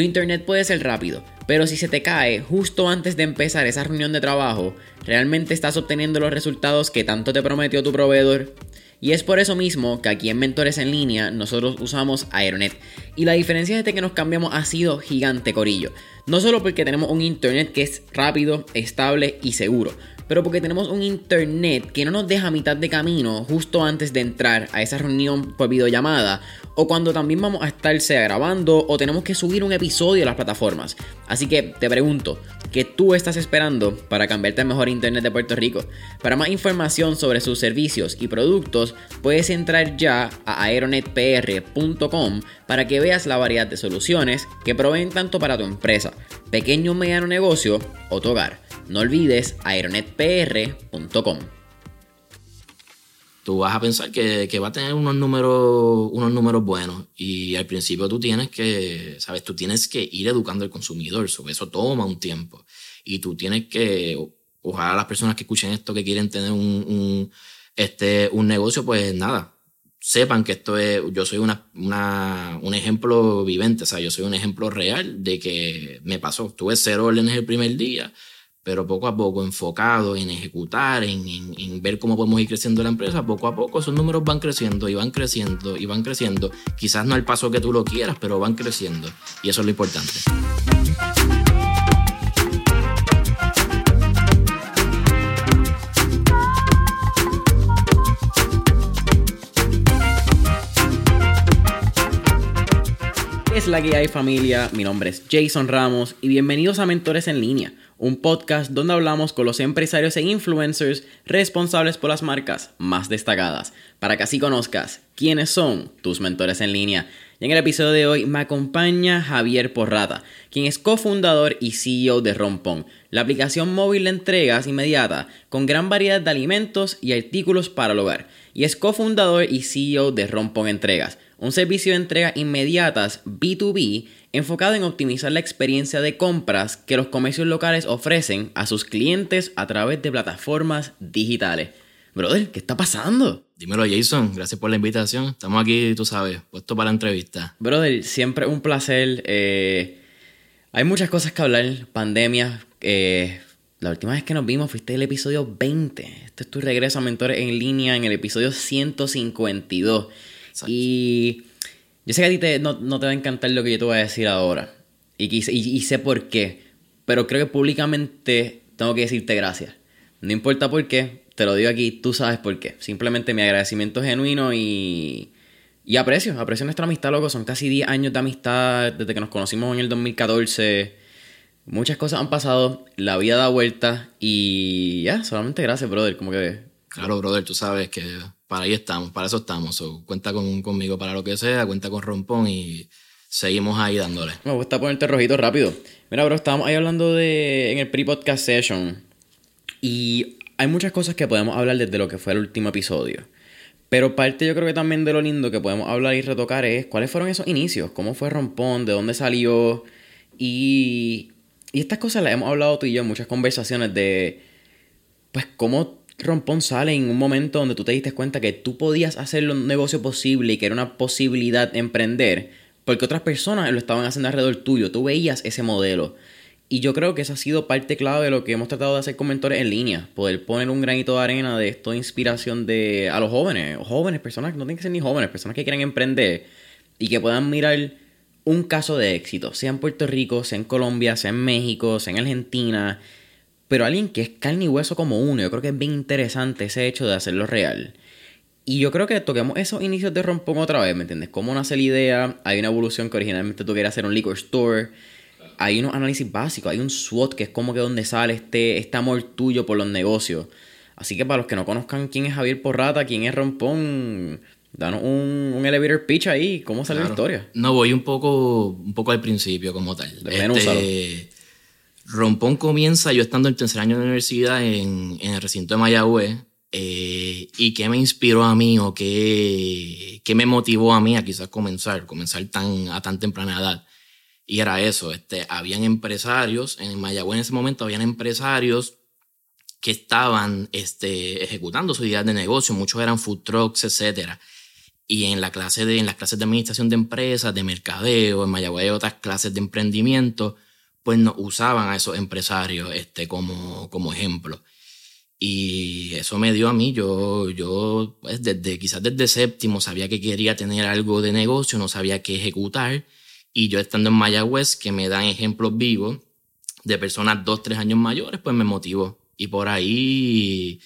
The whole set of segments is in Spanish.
Tu internet puede ser rápido, pero si se te cae justo antes de empezar esa reunión de trabajo, ¿realmente estás obteniendo los resultados que tanto te prometió tu proveedor? Y es por eso mismo que aquí en Mentores en línea nosotros usamos Aeronet. Y la diferencia desde que nos cambiamos ha sido gigante, Corillo. No solo porque tenemos un internet que es rápido, estable y seguro, pero porque tenemos un internet que no nos deja a mitad de camino justo antes de entrar a esa reunión por videollamada o cuando también vamos a estar sea grabando o tenemos que subir un episodio a las plataformas. Así que te pregunto, ¿qué tú estás esperando para cambiarte al mejor internet de Puerto Rico? Para más información sobre sus servicios y productos, puedes entrar ya a aeronetpr.com para que veas la variedad de soluciones que proveen tanto para tu empresa, pequeño o mediano negocio o tu hogar. No olvides aeronetpr.com. Tú vas a pensar que, va a tener unos números, unos números buenos y al principio tú tienes que, sabes, tú tienes que ir educando al consumidor, sobre eso toma un tiempo y tú tienes que, ojalá las personas que escuchen esto que quieren tener un, este, un negocio, pues nada, sepan que esto es, yo soy una, un ejemplo vivente, o sea, yo soy un ejemplo real de que me pasó. Tuve cero órdenes el primer día pero poco a poco enfocado en ejecutar, en, ver cómo podemos ir creciendo la empresa, poco a poco esos números van creciendo y van creciendo y van creciendo. Quizás no al paso que tú lo quieras, pero van creciendo y eso es lo importante. Es la que hay familia, mi nombre es Jason Ramos y bienvenidos a Mentores en línea un podcast donde hablamos con los empresarios e influencers responsables por las marcas más destacadas, para que así conozcas quiénes son tus mentores en línea. Y en el episodio de hoy me acompaña Javier Porrata, quien es cofundador y CEO de Rompón, la aplicación móvil de entregas inmediata con gran variedad de alimentos y artículos para el hogar. Y es cofundador y CEO de Rompón Entregas, un servicio de entrega inmediatas B2B enfocado en optimizar la experiencia de compras que los comercios locales ofrecen a sus clientes a través de plataformas digitales. Brother, ¿qué está pasando? Dímelo, Jason. Gracias por la invitación. Estamos aquí, tú sabes, puesto para la entrevista. Brother, siempre un placer. Eh, hay muchas cosas que hablar. Pandemia. Eh, la última vez que nos vimos fuiste el episodio 20. Este es tu regreso a Mentores en línea en el episodio 152. Y yo sé que a ti te, no, te va a encantar lo que yo te voy a decir ahora. Y, y, sé por qué. Pero creo que públicamente tengo que decirte gracias. No importa por qué, te lo digo aquí, tú sabes por qué. Simplemente mi agradecimiento genuino y, y aprecio, aprecio nuestra amistad, loco. Son casi 10 años de amistad desde que nos conocimos en el 2014. Muchas cosas han pasado, la vida da vuelta y ya, solamente gracias, brother. Como que. Claro, brother, tú sabes que para ahí estamos, para eso estamos. cuenta con, conmigo para lo que sea, cuenta con Rompón y seguimos ahí dándole. Me gusta ponerte rojito rápido. Mira, bro, estábamos ahí hablando de en el pre-podcast session y hay muchas cosas que podemos hablar desde lo que fue el último episodio. Pero parte yo creo que también de lo lindo que podemos hablar y retocar es cuáles fueron esos inicios, cómo fue Rompón, de dónde salió y, y estas cosas las hemos hablado tú y yo en muchas conversaciones de pues cómo rompón sale en un momento donde tú te diste cuenta que tú podías hacer un negocio posible y que era una posibilidad emprender, porque otras personas lo estaban haciendo alrededor tuyo, tú veías ese modelo. Y yo creo que esa ha sido parte clave de lo que hemos tratado de hacer con mentores en línea, poder poner un granito de arena de esto inspiración de a los jóvenes, jóvenes, personas que no tienen que ser ni jóvenes, personas que quieran emprender y que puedan mirar un caso de éxito, sea en Puerto Rico, sea en Colombia, sea en México, sea en Argentina, pero alguien que es carne y hueso como uno. Yo creo que es bien interesante ese hecho de hacerlo real. Y yo creo que toquemos esos inicios de Rompón otra vez, ¿me entiendes? Cómo nace la idea, hay una evolución que originalmente tú querías hacer un liquor store, hay unos análisis básicos, hay un SWOT que es como que donde sale este, este amor tuyo por los negocios. Así que para los que no conozcan quién es Javier Porrata, quién es Rompón, danos un, un elevator pitch ahí, cómo sale la historia. No, voy un poco, un poco al principio como tal. Este, Rompón comienza yo estando en tercer año de universidad en, en el recinto de Mayagüez. Eh, ¿Y qué me inspiró a mí o qué, qué me motivó a mí a quizás comenzar, comenzar tan, a tan temprana edad? Y era eso, este, habían empresarios, en Mayagüez en ese momento habían empresarios que estaban este, ejecutando su idea de negocio, muchos eran food trucks, etc. Y en, la clase de, en las clases de administración de empresas, de mercadeo, en Mayagüez hay otras clases de emprendimiento, pues no, usaban a esos empresarios este, como, como ejemplo. Y eso me dio a mí, yo, yo pues desde, quizás desde séptimo sabía que quería tener algo de negocio, no sabía qué ejecutar. Y yo estando en Mayagüez, que me dan ejemplos vivos de personas dos, tres años mayores, pues me motivó. Y por ahí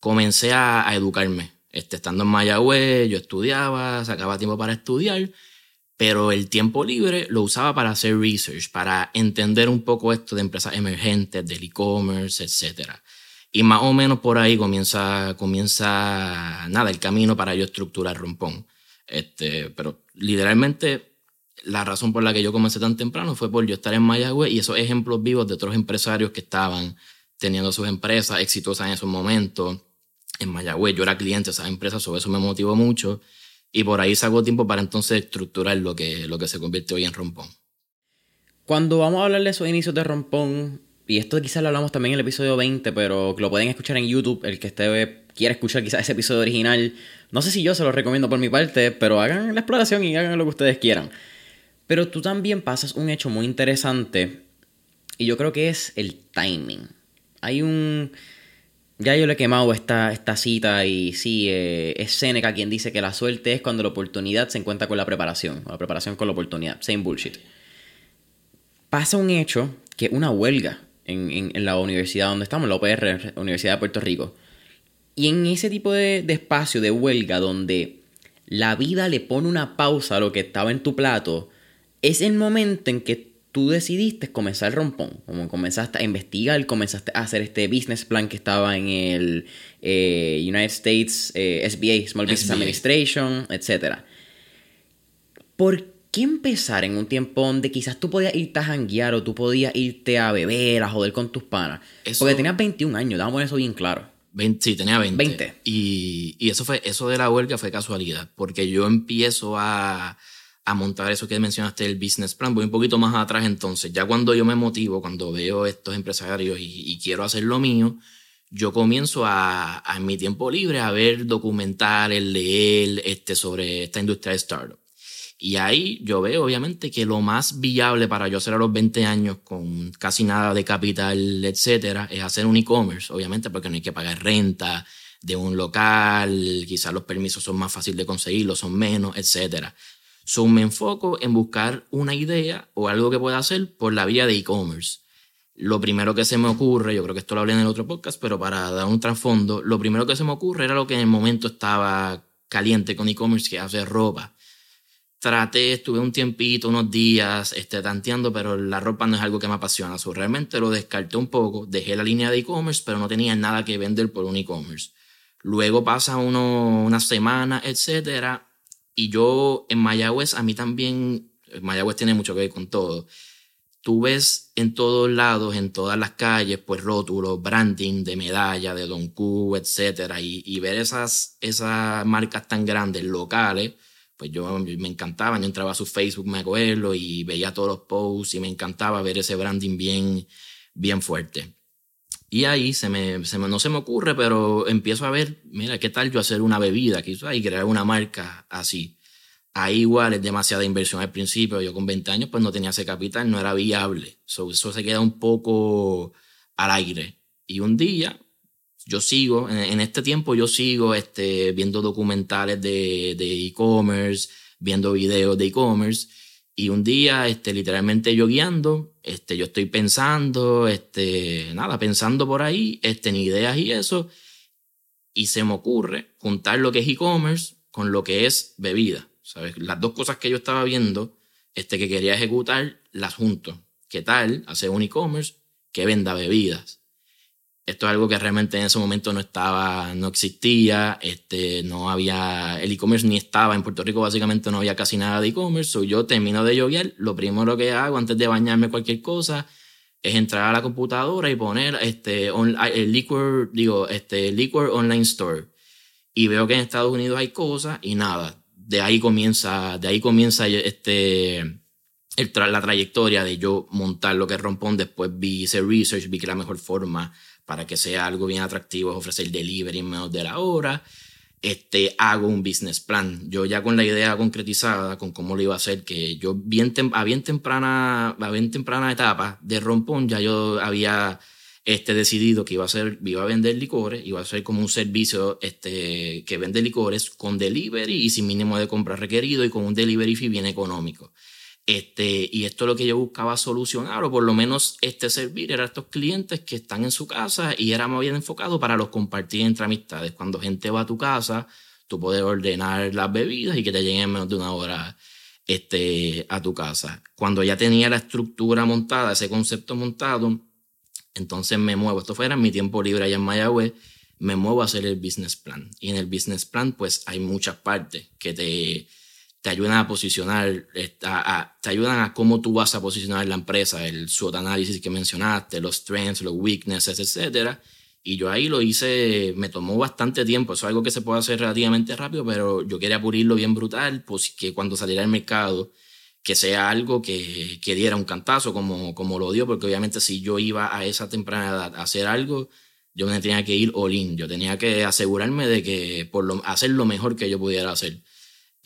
comencé a, a educarme. Este, estando en Mayagüez, yo estudiaba, sacaba tiempo para estudiar, pero el tiempo libre lo usaba para hacer research, para entender un poco esto de empresas emergentes, del e-commerce, etcétera. Y más o menos por ahí comienza, comienza nada, el camino para yo estructurar Rompón. Este, pero literalmente la razón por la que yo comencé tan temprano fue por yo estar en Mayagüez y esos ejemplos vivos de otros empresarios que estaban teniendo sus empresas exitosas en esos momentos. En Mayagüez yo era cliente de esas empresas, sobre eso me motivó mucho. Y por ahí sacó tiempo para entonces estructurar lo que, lo que se convierte hoy en Rompón. Cuando vamos a hablar de esos inicios de Rompón, y esto quizás lo hablamos también en el episodio 20, pero lo pueden escuchar en YouTube, el que esté quiera escuchar quizás ese episodio original. No sé si yo se lo recomiendo por mi parte, pero hagan la exploración y hagan lo que ustedes quieran. Pero tú también pasas un hecho muy interesante y yo creo que es el timing. Hay un... Ya yo le he quemado esta, esta cita y sí, eh, es Seneca quien dice que la suerte es cuando la oportunidad se encuentra con la preparación, o la preparación con la oportunidad, same bullshit. Pasa un hecho que una huelga en, la universidad donde estamos, la UPR, Universidad de Puerto Rico. Y en ese tipo de, de, espacio de huelga donde la vida le pone una pausa a lo que estaba en tu plato, es el momento en que tú decidiste comenzar el rompón. Como comenzaste a investigar, comenzaste a hacer este business plan que estaba en el eh, United States eh, SBA, Small Business Administration, etc. ¿Por qué empezar en un tiempo donde quizás tú podías irte a janguear o tú podías irte a beber, a joder con tus panas? Porque tenías 21 años, damos eso bien claro. 20, sí, tenía 20. 20. Y, y, eso, fue, eso de la huelga fue casualidad, porque yo empiezo a, a montar eso que mencionaste, el business plan. Voy un poquito más atrás entonces. Ya cuando yo me motivo, cuando veo estos empresarios y, quiero hacer lo mío, yo comienzo a, en mi tiempo libre a ver documentales, leer este, sobre esta industria de startup. Y ahí yo veo, obviamente, que lo más viable para yo hacer a los 20 años con casi nada de capital, etcétera, es hacer un e-commerce, obviamente, porque no hay que pagar renta de un local, quizás los permisos son más fáciles de conseguirlo, son menos, etcétera. So, me enfoco en buscar una idea o algo que pueda hacer por la vía de e-commerce. Lo primero que se me ocurre, yo creo que esto lo hablé en el otro podcast, pero para dar un trasfondo, lo primero que se me ocurre era lo que en el momento estaba caliente con e-commerce, que es hacer ropa traté, estuve un tiempito, unos días, este, tanteando, pero la ropa no es algo que me apasiona. So, realmente lo descarté un poco, dejé la línea de e-commerce, pero no tenía nada que vender por un e-commerce. Luego pasa uno, una semana, etcétera, y yo en Mayagüez, a mí también, Mayagüez tiene mucho que ver con todo. Tú ves en todos lados, en todas las calles, pues rótulos, branding de medalla, de Don Q, y, y ver esas, esas marcas tan grandes locales, pues yo me encantaba, yo entraba a su Facebook, me acuerdo, y veía todos los posts y me encantaba ver ese branding bien, bien fuerte. Y ahí se me, no se me ocurre, pero empiezo a ver, mira, ¿qué tal yo hacer una bebida y crear una marca así? Ahí igual es demasiada inversión al principio, yo con 20 años pues no tenía ese capital, no era viable, eso se queda un poco al aire. Y un día yo sigo, en, este tiempo yo sigo este, viendo documentales de e-commerce, viendo videos de e-commerce. Y un día, este, literalmente yo guiando, este, yo estoy pensando, este, nada, pensando por ahí, este, en ideas y eso. Y se me ocurre juntar lo que es e-commerce con lo que es bebida. ¿Sabes? Las dos cosas que yo estaba viendo, este, que quería ejecutar, las junto. ¿Qué tal hacer un e-commerce que venda bebidas? Esto es algo que realmente en ese momento no estaba, no existía, este, no había, el e-commerce ni estaba, en Puerto Rico básicamente no había casi nada de e-commerce, so yo termino de yoguear, lo primero que hago antes de bañarme cualquier cosa, es entrar a la computadora y poner este, el liquor, digo, este, liquor online store. Y veo que en Estados Unidos hay cosas y nada. De ahí comienza, de ahí comienza este, el la trayectoria de yo montar lo que es Rompón. Después vi ese research, vi que la mejor forma para que sea algo bien atractivo es ofrecer delivery en menos de la hora este, hago un business plan. Yo ya con la idea concretizada, con cómo lo iba a hacer, que yo bien a bien temprana, a bien temprana etapa de rompón, ya yo había este, decidido que iba a, hacer, iba a vender licores, iba a ser como un servicio este, que vende licores con delivery y sin mínimo de compra requerido y con un delivery fee bien económico. Este, y esto es lo que yo buscaba solucionar, o por lo menos este servir era estos clientes que están en su casa y era más bien enfocado para los compartir entre amistades. Cuando gente va a tu casa, tú puedes ordenar las bebidas y que te lleguen en menos de una hora este, a tu casa. Cuando ya tenía la estructura montada, ese concepto montado, entonces me muevo. Esto fuera en mi tiempo libre allá en Mayagüez, me muevo a hacer el business plan. Y en el business plan, pues hay muchas partes que te te ayudan a posicionar, te ayudan a cómo tú vas a posicionar la empresa, el SWOT análisis que mencionaste, los strengths, los weaknesses, etc. Y yo ahí lo hice, me tomó bastante tiempo, eso es algo que se puede hacer relativamente rápido, pero yo quería pulirlo bien brutal, pues que cuando saliera al mercado, que sea algo que, que diera un cantazo como, como lo dio, porque obviamente si yo iba a esa temprana edad a hacer algo, yo me tenía que ir all in, yo tenía que asegurarme de que por lo, hacer lo mejor que yo pudiera hacer.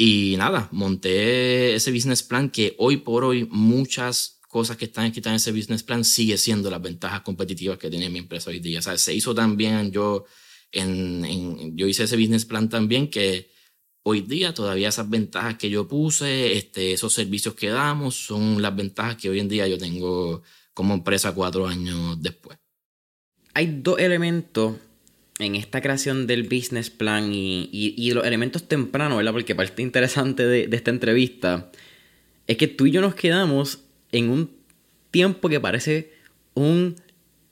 Y nada, monté ese business plan que hoy por hoy muchas cosas que están escritas en ese business plan sigue siendo las ventajas competitivas que tiene mi empresa hoy día. O sea, se hizo también, yo, en, yo hice ese business plan también que hoy día todavía esas ventajas que yo puse, este, esos servicios que damos, son las ventajas que hoy en día yo tengo como empresa cuatro años después. Hay dos elementos en esta creación del business plan y, los elementos tempranos, ¿verdad? Porque parte interesante de, esta entrevista es que tú y yo nos quedamos en un tiempo que parece un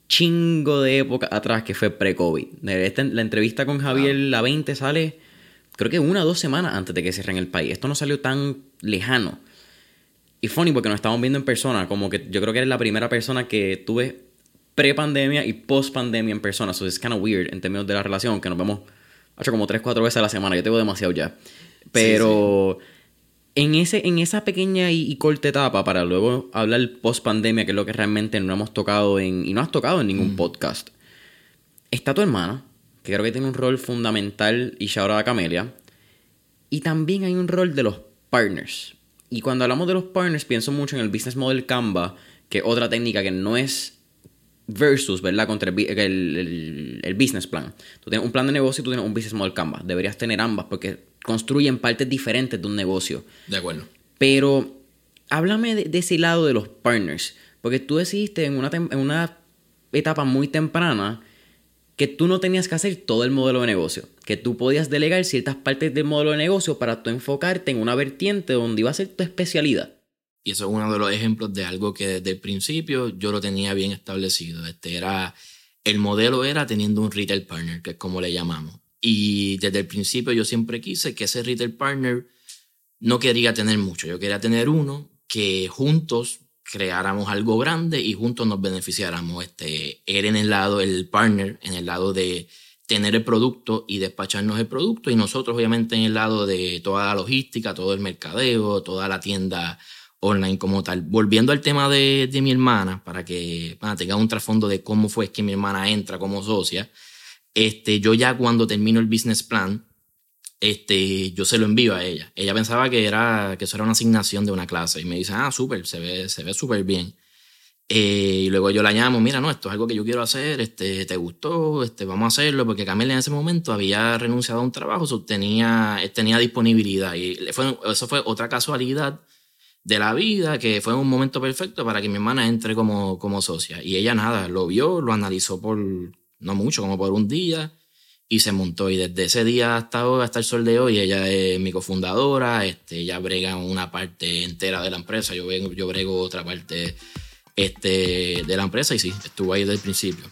chingo de época atrás, que fue pre-COVID. La entrevista con Javier La 20 sale, creo que una o dos semanas antes de que cierren el país. Esto no salió tan lejano. Y funny porque nos estamos viendo en persona, como que yo creo que eres la primera persona que tuve pre-pandemia y post-pandemia en persona. So it's kind of weird en términos de la relación, que nos vemos hecho como 3, 4 veces a la semana. Yo tengo demasiado ya. Pero En, ese, en esa pequeña y, corta etapa, para luego hablar post-pandemia, que es lo que realmente no hemos tocado en, y no has tocado en ningún mm. podcast, está tu hermana, que creo que tiene un rol fundamental, y ya ahora Camelia. Y también hay un rol de los partners. Y cuando hablamos de los partners, pienso mucho en el business model Canva, que es otra técnica que no es versus, ¿verdad? Contra el, el, business plan. Tú tienes un plan de negocio y tú tienes un business model Canvas. Deberías tener ambas porque construyen partes diferentes de un negocio. De acuerdo. Pero háblame de, ese lado de los partners. Porque tú decidiste en una, en una etapa muy temprana que tú no tenías que hacer todo el modelo de negocio. Que tú podías delegar ciertas partes del modelo de negocio para tú enfocarte en una vertiente donde iba a ser tu especialidad. Y eso es uno de los ejemplos de algo que desde el principio yo lo tenía bien establecido. Este era, el modelo era teniendo un retail partner, que es como le llamamos. Y desde el principio yo siempre quise que ese retail partner no quería tener mucho, yo quería tener uno que juntos creáramos algo grande y juntos nos beneficiáramos. Este, era en el lado, el partner, en el lado de tener el producto y despacharnos el producto y nosotros obviamente en el lado de toda la logística, todo el mercadeo, toda la tienda online como tal. Volviendo al tema de, de mi hermana, para que tenga un trasfondo de cómo fue que mi hermana entra como socia, este, yo ya cuando termino el business plan, este, yo se lo envío a ella. Ella pensaba que, era, que eso era una asignación de una clase y me dice, ah, súper, se ve, se ve súper bien. Eh, y luego yo la llamo, mira, no, esto es algo que yo quiero hacer, este, ¿te gustó? Este, vamos a hacerlo, porque Camila en ese momento había renunciado a un trabajo, tenía, tenía disponibilidad. Y fue, eso fue otra casualidad de la vida, que fue un momento perfecto para que mi hermana entre como, como socia. Y ella nada, lo vio, lo analizó por, no mucho, como por un día, y se montó. Y desde ese día hasta hoy, hasta el sol de hoy, ella es mi cofundadora, este, ella brega una parte entera de la empresa, yo, yo brego otra parte este, de la empresa, y sí, estuvo ahí desde el principio.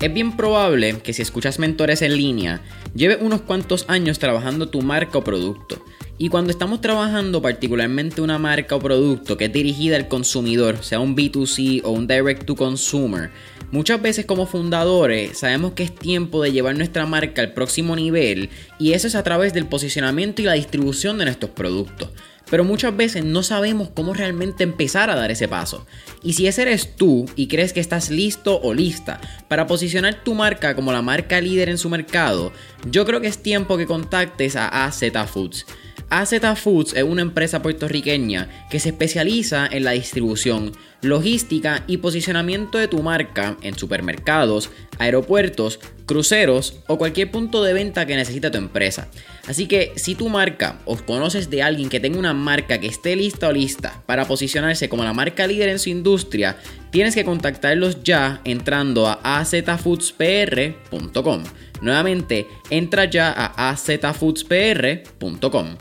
Es bien probable que si escuchas mentores en línea, lleve unos cuantos años trabajando tu marca o producto Y cuando estamos trabajando particularmente una marca o producto que es dirigida al consumidor, sea un B2C o un direct to consumer, muchas veces como fundadores sabemos que es tiempo de llevar nuestra marca al próximo nivel y eso es a través del posicionamiento y la distribución de nuestros productos pero muchas veces no sabemos cómo realmente empezar a dar ese paso. Y si ese eres tú y crees que estás listo o lista para posicionar tu marca como la marca líder en su mercado, yo creo que es tiempo que contactes a AZ Foods. AZ Foods es una empresa puertorriqueña que se especializa en la distribución, logística y posicionamiento de tu marca en supermercados, aeropuertos, cruceros o cualquier punto de venta que necesite tu empresa. Así que si tu marca o conoces de alguien que tenga una marca que esté lista o lista para posicionarse como la marca líder en su industria, tienes que contactarlos ya entrando a azfoodspr.com. Nuevamente, entra ya a azfoodspr.com.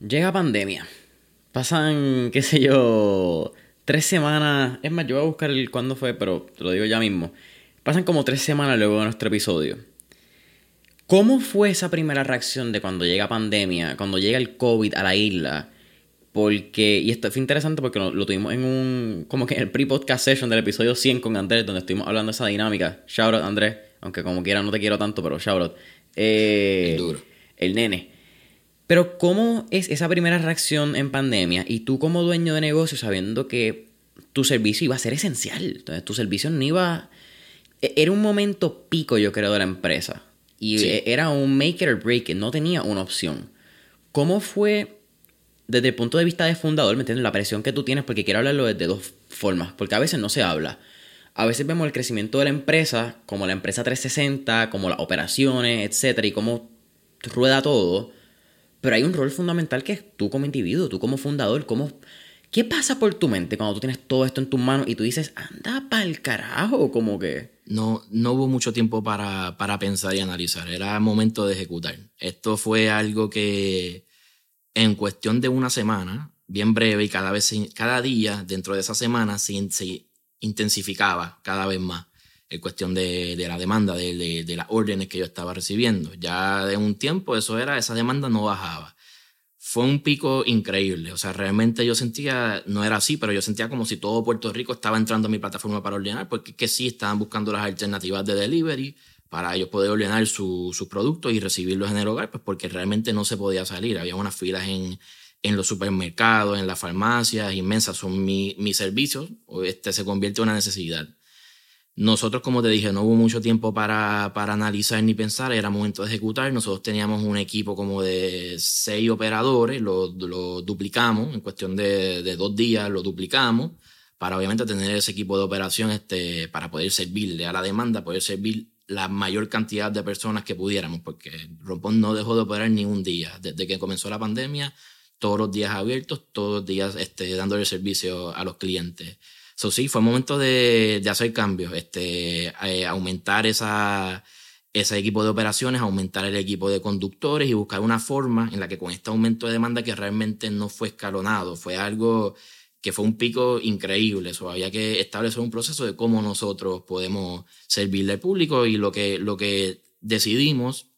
Llega pandemia. Pasan, qué sé yo, tres semanas. Es más, yo voy a buscar el cuándo fue, pero te lo digo ya mismo. Pasan como tres semanas luego de nuestro episodio. ¿Cómo fue esa primera reacción de cuando llega pandemia, cuando llega el COVID a la isla? Porque, y esto fue interesante porque lo, tuvimos en un, como que en el pre-podcast session del episodio 100 con Andrés, donde estuvimos hablando de esa dinámica. Shout out, Andrés, aunque como quiera no te quiero tanto, pero shout out. Eh, el duro. El nene. Pero ¿cómo es esa primera reacción en pandemia y tú como dueño de negocio sabiendo que tu servicio iba a ser esencial? Entonces tu servicio no iba... E, era un momento pico yo creo de la empresa. Y e, era un make it or break it, no tenía una opción. ¿Cómo fue desde el punto de vista de fundador, ¿me entiendes? La presión que tú tienes, porque quiero hablarlo de dos formas, porque a veces no se habla. A veces vemos el crecimiento de la empresa, como la empresa 360, como las operaciones, etcétera, y cómo rueda todo pero hay un rol fundamental que es tú como individuo, tú como fundador, cómo... ¿Qué pasa por tu mente cuando tú tienes todo esto en tus manos y tú dices, anda pa'l carajo? Como que... No, no hubo mucho tiempo para, para pensar y analizar, era momento de ejecutar. Esto fue algo que en cuestión de una semana, bien breve y cada vez, cada día dentro de esa semana se, intensificaba cada vez más en cuestión de, de la demanda, de, de, las órdenes que yo estaba recibiendo. Ya de un tiempo eso era, esa demanda no bajaba. Fue un pico increíble, o sea, realmente yo sentía, no era así, pero yo sentía como si todo Puerto Rico estaba entrando a mi plataforma para ordenar, porque que sí estaban buscando las alternativas de delivery para ellos poder ordenar sus productos y recibirlos en el hogar, pues porque realmente no se podía salir. Había unas filas en, en los supermercados, en las farmacias, inmensas. Son mis servicios, este se convierte en una necesidad. Nosotros, como te dije, no hubo mucho tiempo para, para, analizar ni pensar, era momento de ejecutar. Nosotros teníamos un equipo como de seis operadores, lo, lo duplicamos, en cuestión de, de, dos días lo duplicamos, para obviamente tener ese equipo de operación este, para poder servirle a la demanda, poder servir la mayor cantidad de personas que pudiéramos, porque Rompón no dejó de operar ni un día. Desde que comenzó la pandemia, todos los días abiertos, todos los días este, dándole servicio a los clientes. So, sí, fue momento de, de hacer cambios, este, eh, aumentar esa, ese equipo de operaciones, aumentar el equipo de conductores y buscar una forma en la que con este aumento de demanda que realmente no fue escalonado, fue algo que fue un pico increíble. Eso había que establecer un proceso de cómo nosotros podemos servirle al público y lo que, lo que decidimos,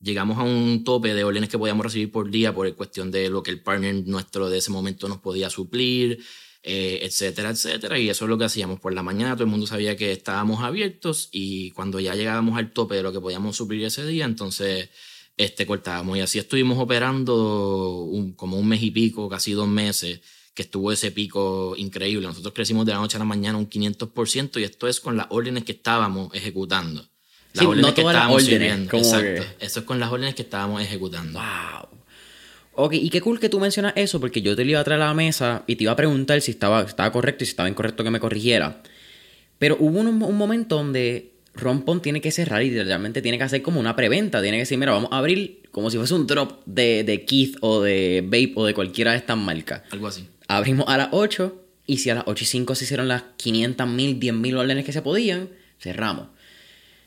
llegamos a un tope de órdenes que podíamos recibir por día por cuestión de lo que el partner nuestro de ese momento nos podía suplir, eh, etcétera, etcétera. Y eso es lo que hacíamos. Por la mañana todo el mundo sabía que estábamos abiertos y cuando ya llegábamos al tope de lo que podíamos suplir ese día, entonces este, cortábamos. Y así estuvimos operando como un mes y pico, casi dos meses, que estuvo ese pico increíble. Nosotros crecimos de la noche a la mañana un 500% y esto es con las órdenes que estábamos ejecutando. Las órdenes que estábamos Exacto. Eso es con las órdenes que estábamos ejecutando. ¡Wow! Ok, y qué cool que tú mencionas eso, porque yo te lo iba a traer a la mesa y te iba a preguntar si estaba, estaba correcto y si estaba incorrecto que me corrigiera. Pero hubo un, momento donde Rompon tiene que cerrar y realmente tiene que hacer como una preventa. Tiene que decir, mira, vamos a abrir como si fuese un drop de, de Keith o de Vape o de cualquiera de estas marcas. Algo así. Abrimos a las 8 y si a las 8 y 5 se hicieron las 500 mil, 10 mil órdenes que se podían, cerramos.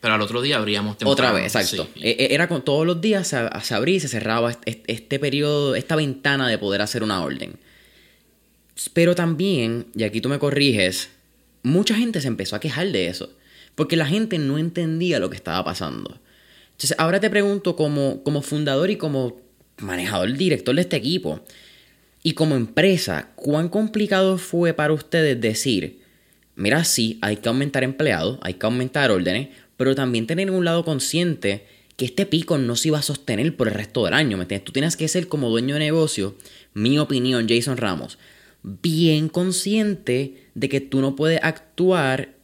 Pero al otro día abríamos temprano. Otra vez, exacto. E, e, era con todos los días se, abría y se cerraba este, periodo, esta ventana de poder hacer una orden. Pero también, y aquí tú me corriges, mucha gente se empezó a quejar de eso. Porque la gente no entendía lo que estaba pasando. Entonces, ahora te pregunto como, como fundador y como manejador, director de este equipo, y como empresa, ¿cuán complicado fue para ustedes decir, mira, sí, hay que aumentar empleados, hay que aumentar órdenes, pero también tener un lado consciente que este pico no se iba a sostener por el resto del año, ¿me entiendes? Tú tienes que ser como dueño de negocio, mi opinión, Jason Ramos, bien consciente de que tú no puedes actuar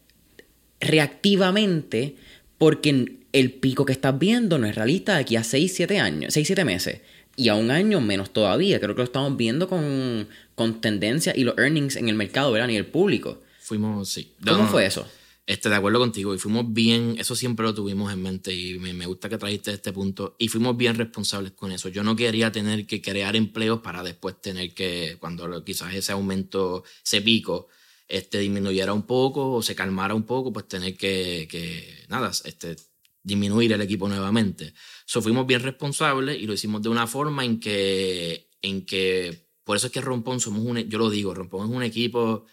reactivamente porque el pico que estás viendo no es realista de aquí a 6, 7 años, 6, 7 meses. Y a un año menos todavía. Creo que lo estamos viendo con, con tendencia y los earnings en el mercado, ¿verdad? Ni el público. Fuimos, sí. ¿Cómo fue eso? Este, de acuerdo contigo, y fuimos bien, eso siempre lo tuvimos en mente y me, me, gusta que trajiste este punto, y fuimos bien responsables con eso. Yo no quería tener que crear empleos para después tener que, cuando quizás ese aumento, ese pico, este, disminuyera un poco o se calmara un poco, pues tener que, que nada, este, disminuir el equipo nuevamente. So, fuimos bien responsables y lo hicimos de una forma en que, en que por eso es que Rompón somos un, yo lo digo, Rompón es un equipo,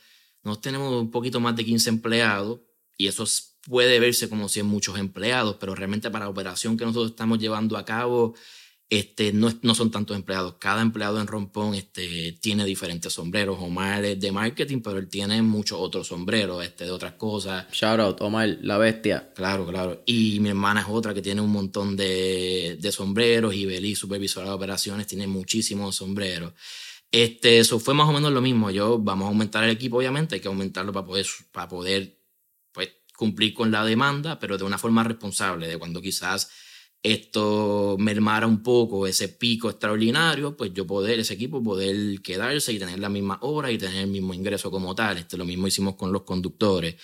nos tenemos un poquito más de 15 empleados, y eso puede verse como si es muchos empleados, pero realmente para la operación que nosotros estamos llevando a cabo, este, no, no son tantos empleados. Cada empleado en Rompón este, tiene diferentes sombreros. Omar es de marketing, pero él tiene muchos otros sombreros este, de otras cosas. Shout out, Omar, la bestia. Claro, claro. Y mi hermana es otra que tiene un montón de, de sombreros. Y Beli, supervisora de operaciones, tiene muchísimos sombreros. Este, eso fue más o menos lo mismo. Yo, vamos a aumentar el equipo, obviamente, hay que aumentarlo para poder, para poder cumplir con la demanda, pero de una forma responsable, de cuando quizás esto mermara un poco ese pico extraordinario, pues yo poder, ese equipo poder quedarse y tener la misma hora y tener el mismo ingreso como tal. Este, lo mismo hicimos con los conductores.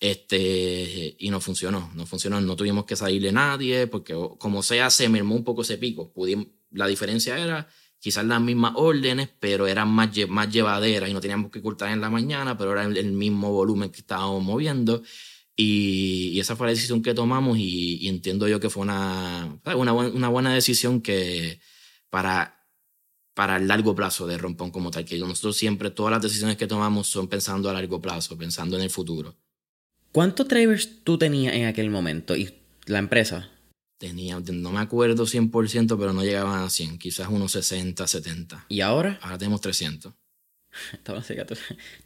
Este, y no funcionó, no funcionó, no tuvimos que salirle nadie, porque como sea, se mermó un poco ese pico. Pudimos, la diferencia era quizás las mismas órdenes, pero eran más, más llevaderas y no teníamos que cortar en la mañana, pero era el mismo volumen que estábamos moviendo y, esa fue la decisión que tomamos y, entiendo yo que fue una, una, una, buena decisión que para, para el largo plazo de Rompón como tal, que nosotros siempre, todas las decisiones que tomamos son pensando a largo plazo, pensando en el futuro. ¿Cuántos drivers tú tenías en aquel momento y la empresa? Tenía, no me acuerdo 100%, pero no llegaban a 100, quizás unos 60, 70. ¿Y ahora? Ahora tenemos 300. Estamos,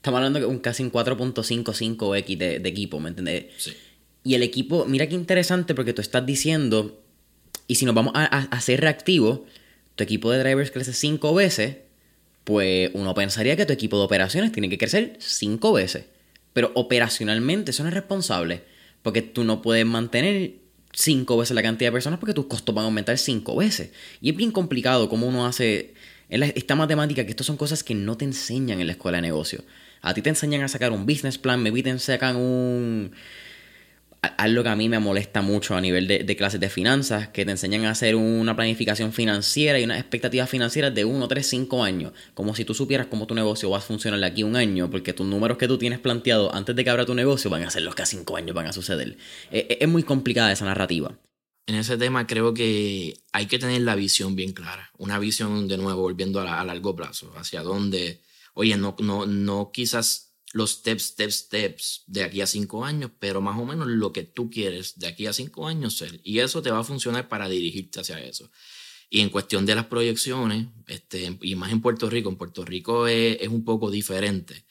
hablando de un casi un 4.55x de, de, equipo, ¿me entiendes? Sí. Y el equipo, mira qué interesante porque tú estás diciendo, y si nos vamos a, a, ser reactivos, tu equipo de drivers crece 5 veces, pues uno pensaría que tu equipo de operaciones tiene que crecer 5 veces. Pero operacionalmente eso no es responsable, porque tú no puedes mantener 5 veces la cantidad de personas porque tus costos van a aumentar 5 veces. Y es bien complicado cómo uno hace esta matemática, que estas son cosas que no te enseñan en la escuela de negocio. A ti te enseñan a sacar un business plan, me te sacan un... Algo que a mí me molesta mucho a nivel de, clases de finanzas, que te enseñan a hacer una planificación financiera y unas expectativas financieras de 1, 3, 5 años. Como si tú supieras cómo tu negocio va a funcionar de aquí a un año, porque tus números que tú tienes planteado antes de que abra tu negocio van a ser los que a 5 años van a suceder. E, e, es muy complicada esa narrativa en ese tema creo que hay que tener la visión bien clara. Una visión, de nuevo, volviendo a, largo plazo, hacia dónde, oye, no, no, no quizás los steps, steps, steps de aquí a cinco años, pero más o menos lo que tú quieres de aquí a cinco años ser. Y eso te va a funcionar para dirigirte hacia eso. Y en cuestión de las proyecciones, este, y más en Puerto Rico, en Puerto Rico es, es un poco diferente.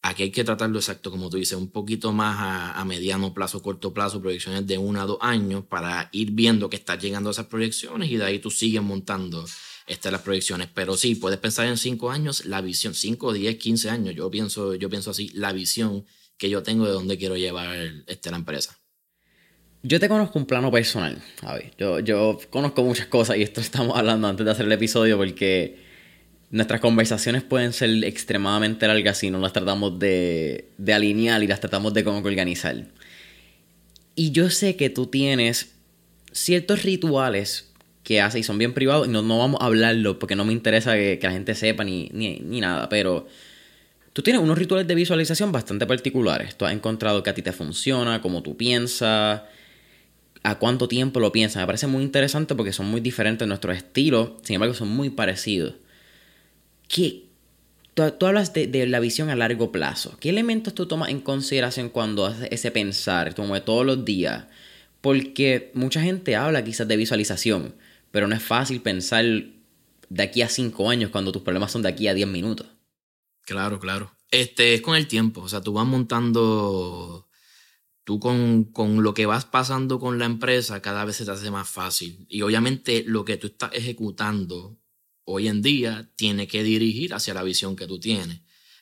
Aquí hay que tratarlo exacto, como tú dices, un poquito más a, mediano plazo, corto plazo, proyecciones de uno a dos años para ir viendo que estás llegando a esas proyecciones y de ahí tú sigues montando estas las proyecciones. Pero sí, puedes pensar en cinco años, la visión, cinco, diez, quince años, yo pienso, yo pienso así, la visión que yo tengo de dónde quiero llevar este, la empresa. Yo te conozco un plano personal, ver, yo, yo conozco muchas cosas y esto estamos hablando antes de hacer el episodio porque nuestras conversaciones pueden ser extremadamente largas si no las tratamos de, de alinear y las tratamos de cómo organizar. Y yo sé que tú tienes ciertos rituales que haces y son bien privados y no, no vamos a hablarlo porque no me interesa que, la gente sepa ni, ni, ni, nada, pero tú tienes unos rituales de visualización bastante particulares. Tú has encontrado que a ti te funciona, cómo tú piensas, a cuánto tiempo lo piensas. Me parece muy interesante porque son muy diferentes nuestros estilos, sin embargo son muy parecidos. ¿Qué, tú, hablas de, la visión a largo plazo. ¿Qué elementos tú tomas en consideración cuando haces ese pensar, como de todos los días? Porque mucha gente habla quizás de visualización, pero no es fácil pensar de aquí a cinco años cuando tus problemas son de aquí a diez minutos. Claro, claro. Este es con el tiempo. O sea, tú vas montando. Tú con, con lo que vas pasando con la empresa, cada vez se te hace más fácil. Y obviamente lo que tú estás ejecutando hoy en día tiene que dirigir hacia la visión que tú tienes.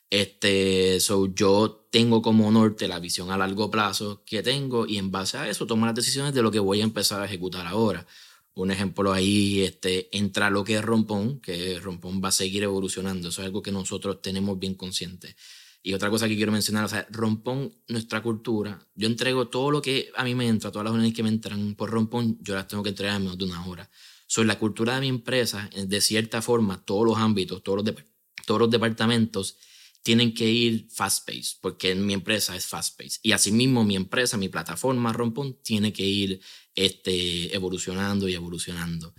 Este, so yo tengo como norte la visión a largo plazo que tengo y en base a eso tomo las decisiones de lo que voy a empezar a ejecutar ahora. Un ejemplo ahí este, entra lo que es Rompón, que Rompón va a seguir evolucionando. Eso es algo que nosotros tenemos bien consciente. Y otra cosa que quiero mencionar, o sea, Rompón, nuestra cultura, yo entrego todo lo que a mí me entra, todas las órdenes que me entran por Rompón, yo las tengo que entregar en menos de una hora. Sobre la cultura de mi empresa, de cierta forma, todos los ámbitos, todos los, todos los departamentos tienen que ir fast-paced, porque mi empresa es fast-paced. Y asimismo, mi empresa, mi plataforma Rompón, tiene que ir este, evolucionando y evolucionando.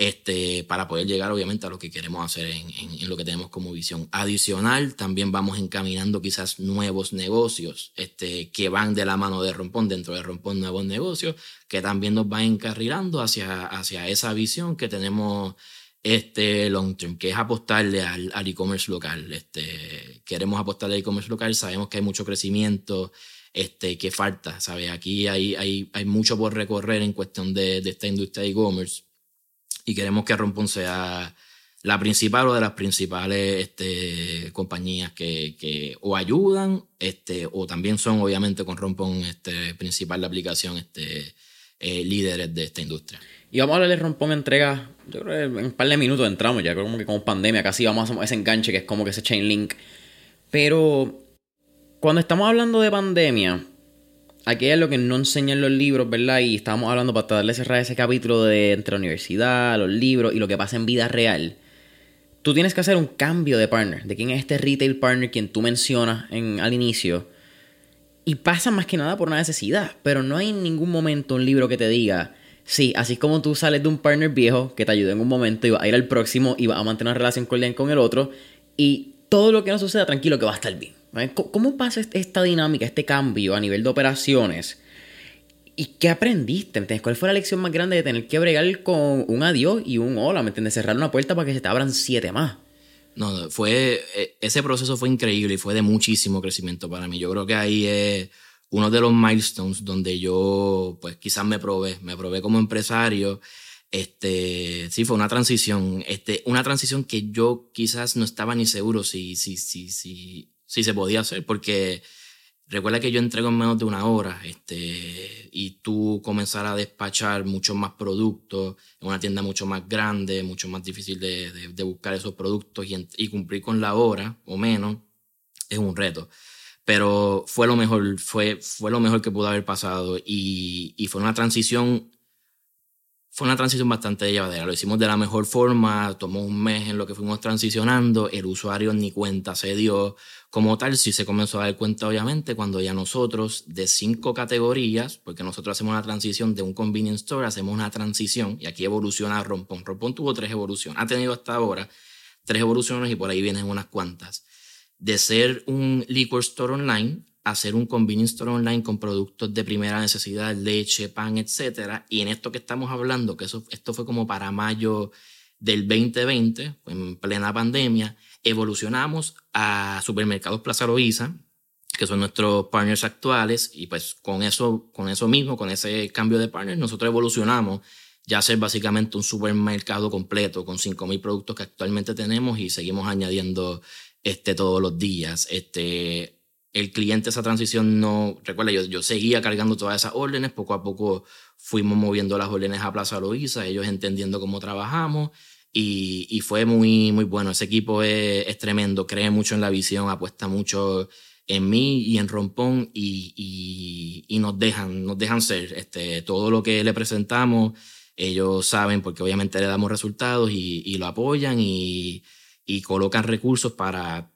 Este, para poder llegar obviamente a lo que queremos hacer en, en, lo que tenemos como visión. Adicional, también vamos encaminando quizás nuevos negocios este, que van de la mano de Rompón, dentro de Rompón nuevos negocios, que también nos van encarrilando hacia, hacia esa visión que tenemos este long term, que es apostarle al, e-commerce local. Este, queremos apostarle al e-commerce local, sabemos que hay mucho crecimiento, este, que falta, ¿sabes? Aquí hay, hay, hay mucho por recorrer en cuestión de, de esta industria de e-commerce y queremos que Rompon sea la principal o de las principales este, compañías que, que, o ayudan este, o también son obviamente con Rompon este, principal de aplicación este, eh, líderes de esta industria. Y vamos a hablar de Rompón entrega, yo creo que en un par de minutos entramos ya, creo que como pandemia casi vamos a ese enganche que es como que ese chain link. Pero cuando estamos hablando de pandemia, aquí es lo que no enseñan los libros, ¿verdad? Y estábamos hablando para darle cerrar ese capítulo de entre la universidad, los libros y lo que pasa en vida real. Tú tienes que hacer un cambio de partner, de quién es este retail partner quien tú mencionas en, al inicio. Y pasa más que nada por una necesidad, pero no hay en ningún momento un libro que te diga, Sí, así como tú sales de un partner viejo que te ayuda en un momento y vas a ir al próximo y vas a mantener una relación cordial con el otro y todo lo que no suceda, tranquilo que va a estar bien. ¿Cómo pasa esta dinámica, este cambio a nivel de operaciones? ¿Y qué aprendiste? ¿Cuál fue la lección más grande de tener que bregar con un adiós y un hola? ¿Me entiendes? Cerrar una puerta para que se te abran siete más. No, fue. Eh, ese proceso fue increíble y fue de muchísimo crecimiento para mí. Yo creo que ahí es uno de los milestones donde yo, pues quizás me probé, me probé como empresario. Este, sí, fue una transición, este, una transición que yo quizás no estaba ni seguro si, si, si, si, si se podía hacer, porque recuerda que yo entrego en menos de una hora, este, y tú comenzar a despachar muchos más productos en una tienda mucho más grande, mucho más difícil de, de, buscar esos productos y, y cumplir con la hora o menos, es un reto. Pero fue lo mejor, fue, fue lo mejor que pudo haber pasado y, y, fue una transición, fue una transición bastante llevadera. Lo hicimos de la mejor forma, tomó un mes en lo que fuimos transicionando, el usuario ni cuenta se dio como tal, sí se comenzó a dar cuenta obviamente cuando ya nosotros de cinco categorías, porque nosotros hacemos una transición de un convenience store, hacemos una transición y aquí evoluciona Rompón. Rompón tuvo tres evoluciones, ha tenido hasta ahora tres evoluciones y por ahí vienen unas cuantas de ser un liquor store online a ser un convenience store online con productos de primera necesidad, leche, pan, etc. Y en esto que estamos hablando, que eso, esto fue como para mayo del 2020, en plena pandemia, evolucionamos a supermercados Plaza Loiza, que son nuestros partners actuales, y pues con eso, con eso mismo, con ese cambio de partners, nosotros evolucionamos ya a ser básicamente un supermercado completo con 5.000 productos que actualmente tenemos y seguimos añadiendo este, todos los días. Este, el cliente esa transición no, recuerda, yo, yo seguía cargando todas esas órdenes, poco a poco fuimos moviendo las órdenes a Plaza Loíza, ellos entendiendo cómo trabajamos y, y, fue muy, muy bueno. Ese equipo es, es, tremendo, cree mucho en la visión, apuesta mucho en mí y en Rompón y, y, y nos, dejan, nos dejan ser este, todo lo que le presentamos. Ellos saben porque obviamente le damos resultados y, y lo apoyan y, y colocan recursos para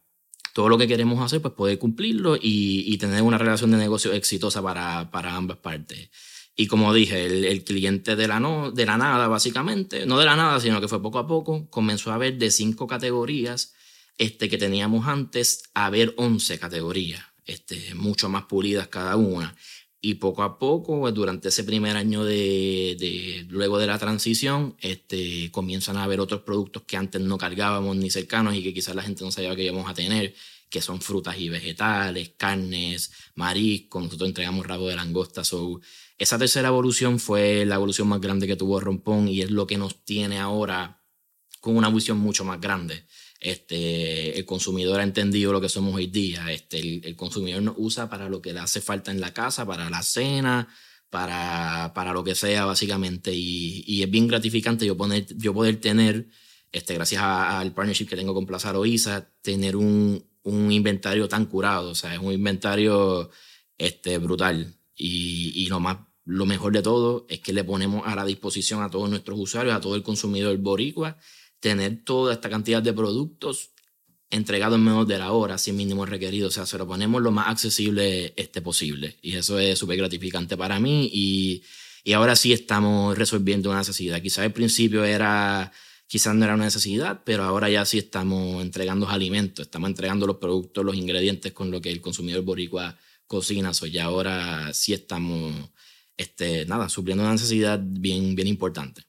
todo lo que queremos hacer, pues poder cumplirlo y, tener una relación de negocio exitosa para, para ambas partes. Y como dije, el, cliente de la, no, de la nada, básicamente, no de la nada, sino que fue poco a poco, comenzó a ver de cinco categorías este, que teníamos antes a ver once categorías, este, mucho más pulidas cada una. Y poco a poco, durante ese primer año de, de, luego de la transición, este, comienzan a haber otros productos que antes no cargábamos ni cercanos y que quizás la gente no sabía que íbamos a tener, que son frutas y vegetales, carnes, mariscos, nosotros entregamos rabo de langosta. So, esa tercera evolución fue la evolución más grande que tuvo Rompón y es lo que nos tiene ahora con una visión mucho más grande. Este, el consumidor ha entendido lo que somos hoy día. Este, el, consumidor nos usa para lo que le hace falta en la casa, para la cena, para, para lo que sea, básicamente. Y, es bien gratificante yo, poner, yo poder tener, este, gracias al partnership que tengo con Plaza Loiza, tener un, un inventario tan curado. O sea, es un inventario este, brutal. Y, y lo más lo mejor de todo es que le ponemos a la disposición a todos nuestros usuarios, a todo el consumidor boricua, tener toda esta cantidad de productos entregados en menos de la hora, sin mínimo requerido. O sea, se lo ponemos lo más accesible este posible. Y eso es súper gratificante para mí. Y, y ahora sí estamos resolviendo una necesidad. Quizás al principio era, quizás no era una necesidad, pero ahora ya sí estamos entregando alimentos, estamos entregando los productos, los ingredientes con lo que el consumidor boricua cocina. O ya ahora sí estamos, este, nada, supliendo una necesidad bien, bien importante.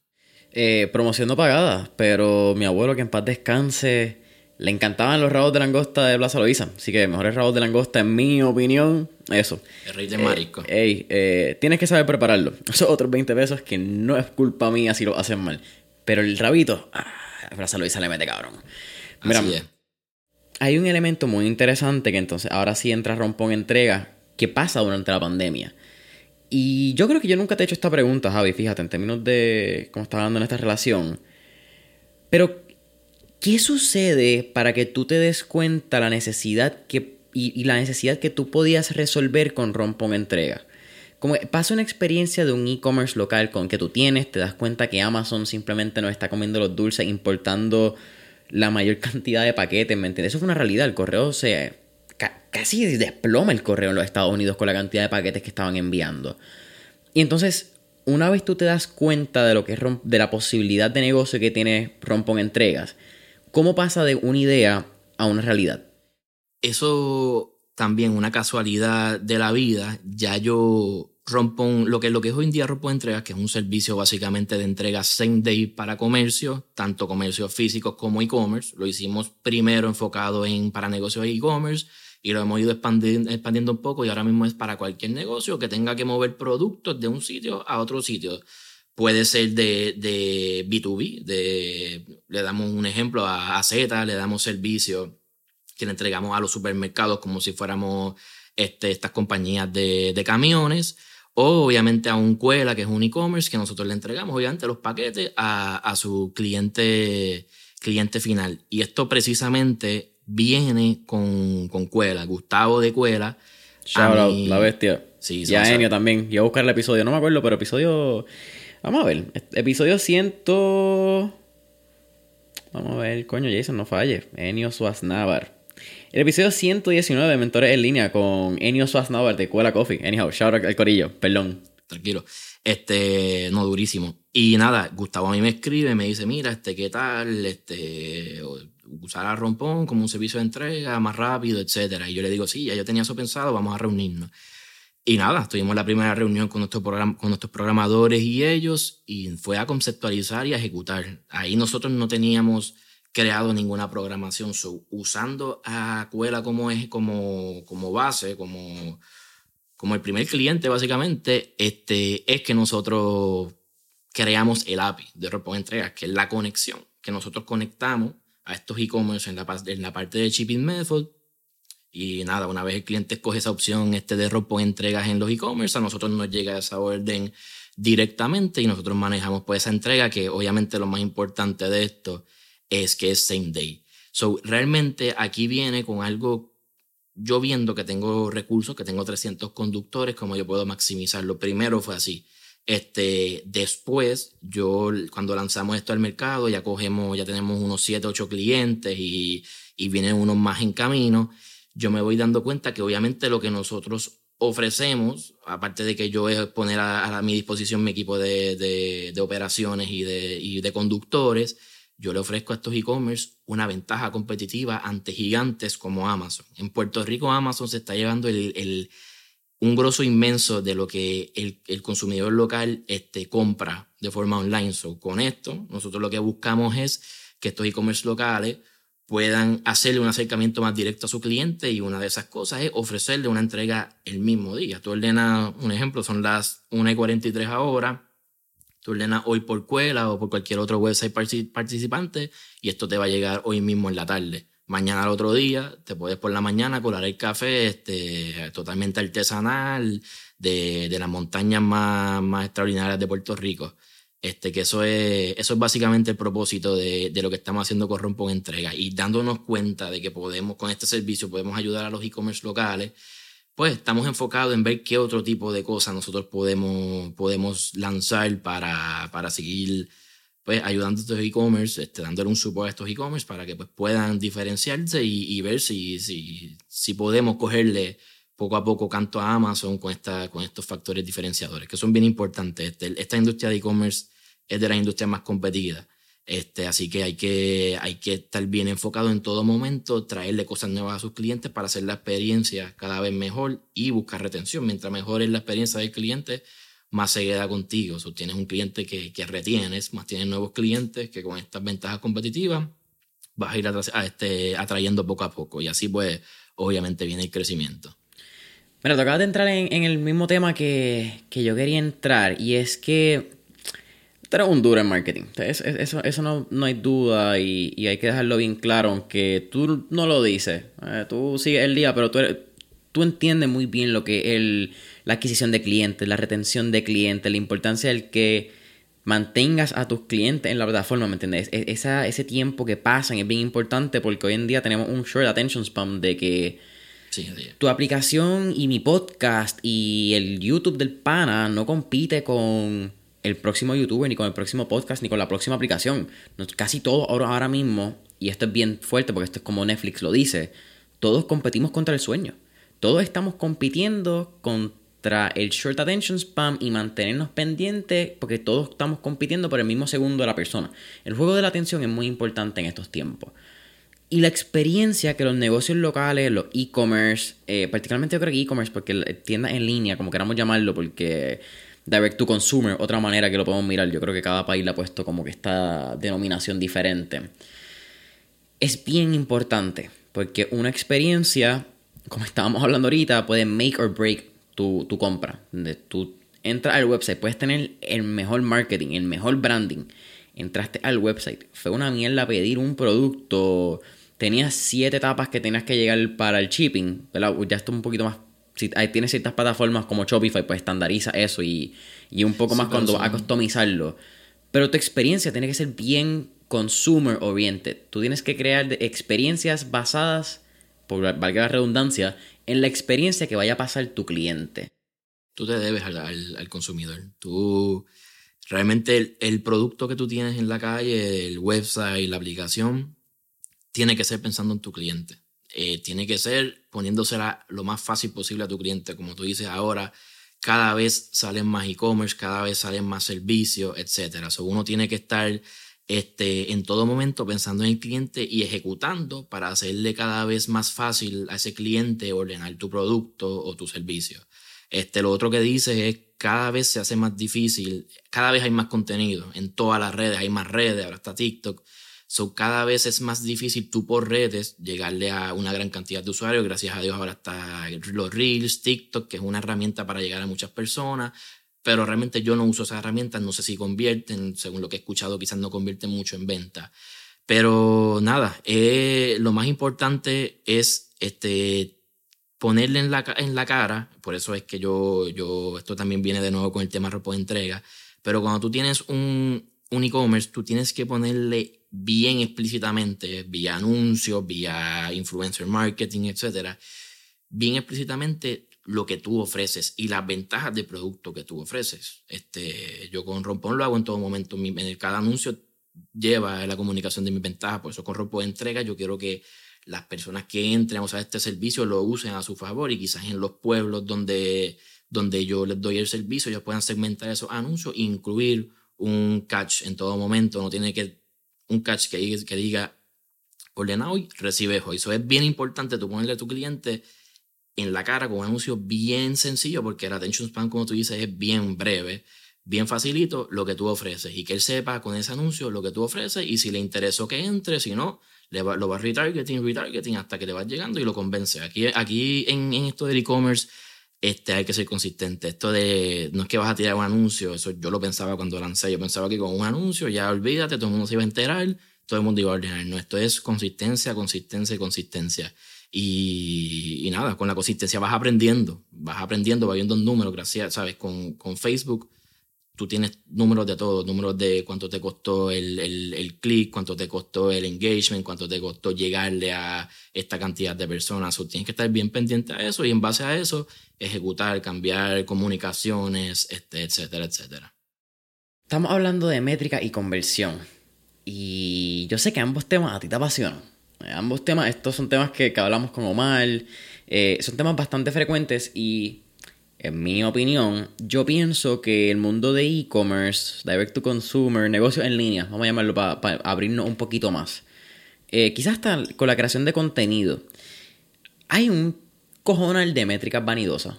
Eh, promoción no pagada, pero mi abuelo, que en paz descanse, le encantaban los rabos de langosta de Plaza Loiza. Así que mejores rabos de langosta, en mi opinión, eso. El rey de marisco. Eh, eh, tienes que saber prepararlo. Esos otros 20 pesos que no es culpa mía si lo hacen mal. Pero el rabito, ah, Plaza Loiza le mete cabrón. Mira, hay un elemento muy interesante que entonces ahora sí entra Rompón Entrega que pasa durante la pandemia. Y yo creo que yo nunca te he hecho esta pregunta, Javi, fíjate, en términos de cómo está hablando en esta relación. Pero, ¿qué sucede para que tú te des cuenta la necesidad que, y, la necesidad que tú podías resolver con Rompón Entrega? Como pasa una experiencia de un e-commerce local con que tú tienes, te das cuenta que Amazon simplemente no está comiendo los dulces importando la mayor cantidad de paquetes, ¿me entiendes? Eso fue una realidad, el correo se casi desploma el correo en los Estados Unidos con la cantidad de paquetes que estaban enviando. Y entonces, una vez tú te das cuenta de lo que es de la posibilidad de negocio que tiene Rompon Entregas, ¿cómo pasa de una idea a una realidad? Eso también una casualidad de la vida, ya yo Rompon, lo que, lo que es hoy en día Rompon Entregas, que es un servicio básicamente de entrega same day para comercio, tanto comercios físicos como e-commerce. Lo hicimos primero enfocado en para negocios e-commerce y lo hemos ido expandiendo, expandiendo un poco y ahora mismo es para cualquier negocio que tenga que mover productos de un sitio a otro sitio. Puede ser de, de B2B, de, le damos un ejemplo a, Z, le damos servicio que le entregamos a los supermercados como si fuéramos este, estas compañías de, de camiones o obviamente a un Cuela, que es un e-commerce, que nosotros le entregamos obviamente los paquetes a, a, su cliente, cliente final. Y esto precisamente viene con, con Cuela, Gustavo de Cuela. Shout la bestia. Sí, y a Enio también. Yo a buscar el episodio, no me acuerdo, pero episodio. Vamos a ver. Episodio 100. Vamos a ver, coño, Jason, no falle. Enio Suaznavar. El episodio 119 de Mentores en línea con Enio Suaznavar de Cuela Coffee. Anyhow, shout out al corillo, perdón. Tranquilo. Este, no, durísimo. Y nada, Gustavo a mí me escribe, me dice, mira, este, ¿qué tal? Este, usar a Rompón como un servicio de entrega más rápido, etcétera. Y yo le digo, sí, ya yo tenía eso pensado, vamos a reunirnos. Y nada, tuvimos la primera reunión con, nuestros con nuestros programadores y ellos, y fue a conceptualizar y a ejecutar. Ahí nosotros no teníamos creado ninguna programación, usando a Cuela como, es, como, como base, como, como el primer cliente básicamente, este, es que nosotros creamos el API de Rompón Entregas, que es la conexión, que nosotros conectamos a estos e-commerce en la, en la parte de shipping method. Y nada, una vez el cliente escoge esa opción este de ropo entregas en los e-commerce, a nosotros nos llega esa orden directamente y nosotros manejamos pues esa entrega que obviamente lo más importante de esto es que es same day. So, realmente aquí viene con algo, yo viendo que tengo recursos, que tengo 300 conductores, como yo puedo maximizarlo. Primero fue así. Este, después, yo cuando lanzamos esto al mercado, ya cogemos, ya tenemos unos 7, 8 clientes y, y vienen unos más en camino. Yo me voy dando cuenta que obviamente lo que nosotros ofrecemos, aparte de que yo es poner a, mi disposición mi equipo de, de, de operaciones y de, y de, conductores, yo le ofrezco a estos e-commerce una ventaja competitiva ante gigantes como Amazon. En Puerto Rico Amazon se está llevando el un grosso inmenso de lo que el, el consumidor local este, compra de forma online. So, con esto, nosotros lo que buscamos es que estos e-commerce locales puedan hacerle un acercamiento más directo a su cliente y una de esas cosas es ofrecerle una entrega el mismo día. Tú ordenas, un ejemplo, son las 1 y 43 ahora, tú ordenas hoy por Cuela o por cualquier otro website participante y esto te va a llegar hoy mismo en la tarde. Mañana al otro día, te puedes por la mañana colar el café este, totalmente artesanal de, de las montañas más, más extraordinarias de Puerto Rico. Este, que eso es, eso es básicamente el propósito de, de lo que estamos haciendo con Rompo Entrega y dándonos cuenta de que podemos, con este servicio, podemos ayudar a los e-commerce locales, pues estamos enfocados en ver qué otro tipo de cosas nosotros podemos, podemos lanzar para, para seguir pues, ayudando a estos e-commerce, este, dándole un support a estos e-commerce para que pues, puedan diferenciarse y, ver si, si, si podemos cogerle poco a poco canto a Amazon con, esta, con estos factores diferenciadores, que son bien importantes. Este, esta industria de e-commerce es de las industrias más competidas. Este, así que hay, que hay que estar bien enfocado en todo momento, traerle cosas nuevas a sus clientes para hacer la experiencia cada vez mejor y buscar retención. Mientras mejor es la experiencia del cliente, más se contigo. O tienes un cliente que, que retienes, más tienes nuevos clientes que con estas ventajas competitivas vas a ir este, atrayendo poco a poco. Y así pues obviamente viene el crecimiento. Mira, te de entrar en, el mismo tema que, que, yo quería entrar y es que tú eres un duro en marketing. Eso, eso, no, no, hay duda y, hay que dejarlo bien claro, aunque tú no lo dices. Eh, tú sigues el día, pero tú, tú entiendes muy bien lo que es la adquisición de clientes, la retención de clientes, la importancia del que mantengas a tus clientes en la plataforma, ¿me entiendes? E, esa, ese tiempo que pasan es bien importante porque hoy en día tenemos un short attention spam de que tu aplicación y mi podcast y el YouTube del pana no compite con el próximo youtuber, ni con el próximo podcast, ni con la próxima aplicación. Casi todo ahora, mismo, y esto es bien fuerte porque esto es como Netflix lo dice, todos competimos contra el sueño. Todos estamos compitiendo el short attention spam y mantenernos pendientes porque todos estamos compitiendo por el mismo segundo de la persona. El juego de la atención es muy importante en estos tiempos. Y la experiencia que los negocios locales, los e-commerce, eh, particularmente yo creo que e-commerce, porque tiendas en línea, como queramos llamarlo, porque direct to consumer, otra manera que lo podemos mirar, yo creo que cada país le ha puesto como que esta denominación diferente. Es bien importante, porque una experiencia, como estábamos hablando ahorita, puede make or break tu, tu compra. Tú entras al website, puedes tener el mejor marketing, el mejor branding. Entraste al website, fue una mierda pedir un producto tenías siete etapas que tenías que llegar para el shipping, Ya está un poquito más. Si tienes ciertas plataformas como Shopify, pues estandariza eso y, y un poco más cuando vas a customizarlo. Pero tu experiencia tiene que ser bien consumer oriented. Tú tienes que crear experiencias basadas, por valga la redundancia, en la experiencia que vaya a pasar tu cliente. Tú te debes al, al, consumidor. Tú realmente el, producto que tú tienes en la calle, el website, la aplicación, tiene que ser pensando en tu cliente. Eh, tiene que ser poniéndosela lo más fácil posible a tu cliente. Como tú dices ahora, cada vez salen más e-commerce, cada vez salen más servicios, etc. So, uno tiene que estar este, en todo momento pensando en el cliente y ejecutando para hacerle cada vez más fácil a ese cliente ordenar tu producto o tu servicio. Este, lo otro que dice es cada vez se hace más difícil, cada vez hay más contenido en todas las redes, hay más redes, ahora está TikTok. So, cada vez es más difícil tú por redes llegarle a una gran cantidad de usuarios. Gracias a Dios ahora está los Reels, TikTok, que es una herramienta para llegar a muchas personas. Pero realmente yo no uso esas herramientas, no sé si convierten, según lo que he escuchado, quizás no convierten mucho en venta. Pero nada, eh, lo más importante es este, ponerle en la, en la cara, por eso es que yo, yo, esto también viene de nuevo con el tema ropa de entrega, pero cuando tú tienes un, un e-commerce, tú tienes que ponerle bien explícitamente, vía anuncios, vía influencer marketing, etcétera, bien explícitamente lo que tú ofreces y las ventajas del producto que tú ofreces. Este, yo con Rompón lo hago en todo momento. En cada anuncio lleva la comunicación de mis ventajas. Por eso con Rompón entrega yo quiero que las personas que entren a usar este servicio lo usen a su favor y quizás en los pueblos donde, donde yo les doy el servicio ellos puedan segmentar esos anuncios e incluir un catch en todo momento. No tiene que un catch que, que diga ordena hoy, recibe hoy. Eso es bien importante tú ponerle a tu cliente en la cara con un anuncio bien sencillo, porque el attention span, como tú dices, es bien breve, bien facilito lo que tú ofreces y que él sepa con ese anuncio lo que tú ofreces y si le interesó que entre, si no, le va, lo va retargeting, retargeting hasta que le vas llegando y lo convence. Aquí, aquí en, en esto del e-commerce este, hay que ser consistente. Esto de, no es que vas a tirar un anuncio, eso yo lo pensaba cuando lancé, yo pensaba que con un anuncio ya olvídate, todo el mundo se iba a enterar, todo el mundo iba a ordenar. No, esto es consistencia, consistencia y consistencia. Y, nada, con la consistencia vas aprendiendo, vas aprendiendo, vas viendo números, gracias, ¿sabes? Con, con Facebook tú tienes números de todo, números de cuánto te costó el, el, el clic, cuánto te costó el engagement, cuánto te costó llegarle a esta cantidad de personas. O tienes que estar bien pendiente a eso y en base a eso ejecutar, cambiar comunicaciones, este, etcétera, etcétera. Estamos hablando de métrica y conversión. Y yo sé que ambos temas a ti te apasionan. Ambos temas, estos son temas que, que hablamos con Omar, eh, son temas bastante frecuentes y en mi opinión, yo pienso que el mundo de e-commerce, direct to consumer, negocios en línea, vamos a llamarlo para abrirnos un poquito más. Eh, quizás hasta con la creación de contenido. Hay un cojonal de métricas vanidosas.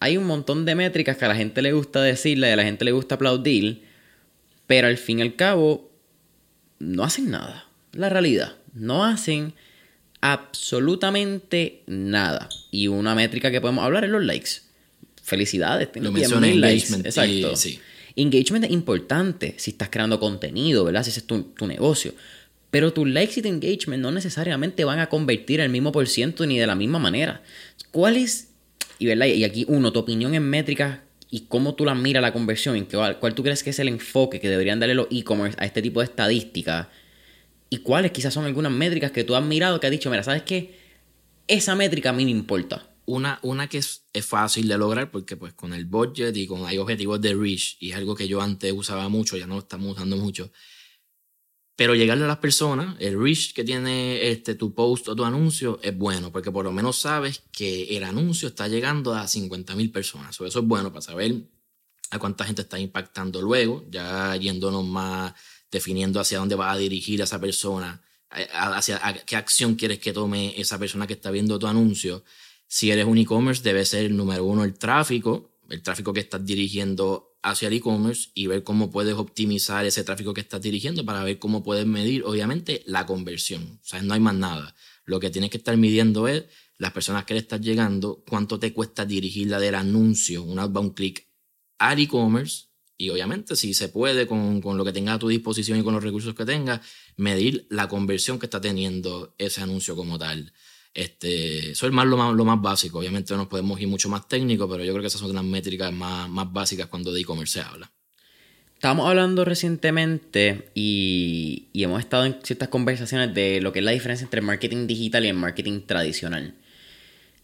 Hay un montón de métricas que a la gente le gusta decirle y a la gente le gusta aplaudir, pero al fin y al cabo no hacen nada. La realidad, no hacen absolutamente nada. Y una métrica que podemos hablar es los likes felicidades. Lo mencioné, engagement. Exacto. Engagement es importante si estás creando contenido, ¿verdad? Si ese es tu, tu, negocio. Pero tus likes y tu engagement no necesariamente van a convertir el mismo por ciento ni de la misma manera. ¿Cuál es, y, ¿verdad? y aquí uno, tu opinión en métricas y cómo tú la miras la conversión, en cuál, cuál tú crees que es el enfoque que deberían darle los e-commerce a este tipo de estadísticas? ¿Y cuáles quizás son algunas métricas que tú has mirado que has dicho, mira, ¿sabes qué? Esa métrica a mí me importa una, una que es, fácil de lograr porque pues con el budget y con hay objetivos de reach y es algo que yo antes usaba mucho, ya no lo estamos usando mucho. Pero llegarle a las personas, el reach que tiene este, tu post o tu anuncio es bueno, porque por lo menos sabes que el anuncio está llegando a 50.000 personas. eso es bueno para saber a cuánta gente está impactando luego, ya yéndonos más, definiendo hacia dónde va a dirigir a esa persona, hacia qué acción quieres que tome esa persona que está viendo tu anuncio si eres un e-commerce, debe ser el número uno el tráfico, el tráfico que estás dirigiendo hacia el e-commerce y ver cómo puedes optimizar ese tráfico que estás dirigiendo para ver cómo puedes medir, obviamente, la conversión. O sea, no hay más nada. Lo que tienes que estar midiendo es las personas que le estás llegando, cuánto te cuesta dirigirla del anuncio, un outbound click, al e-commerce. Y obviamente, si se puede, con, con lo que tengas a tu disposición y con los recursos que tengas, medir la conversión que está teniendo ese anuncio como tal. Este, eso es más lo, más lo más básico. Obviamente no nos podemos ir mucho más técnico, pero yo creo que esas son las métricas más, más básicas cuando de e-commerce se habla. Estábamos hablando recientemente y, y, hemos estado en ciertas conversaciones de lo que es la diferencia entre marketing digital y el marketing tradicional.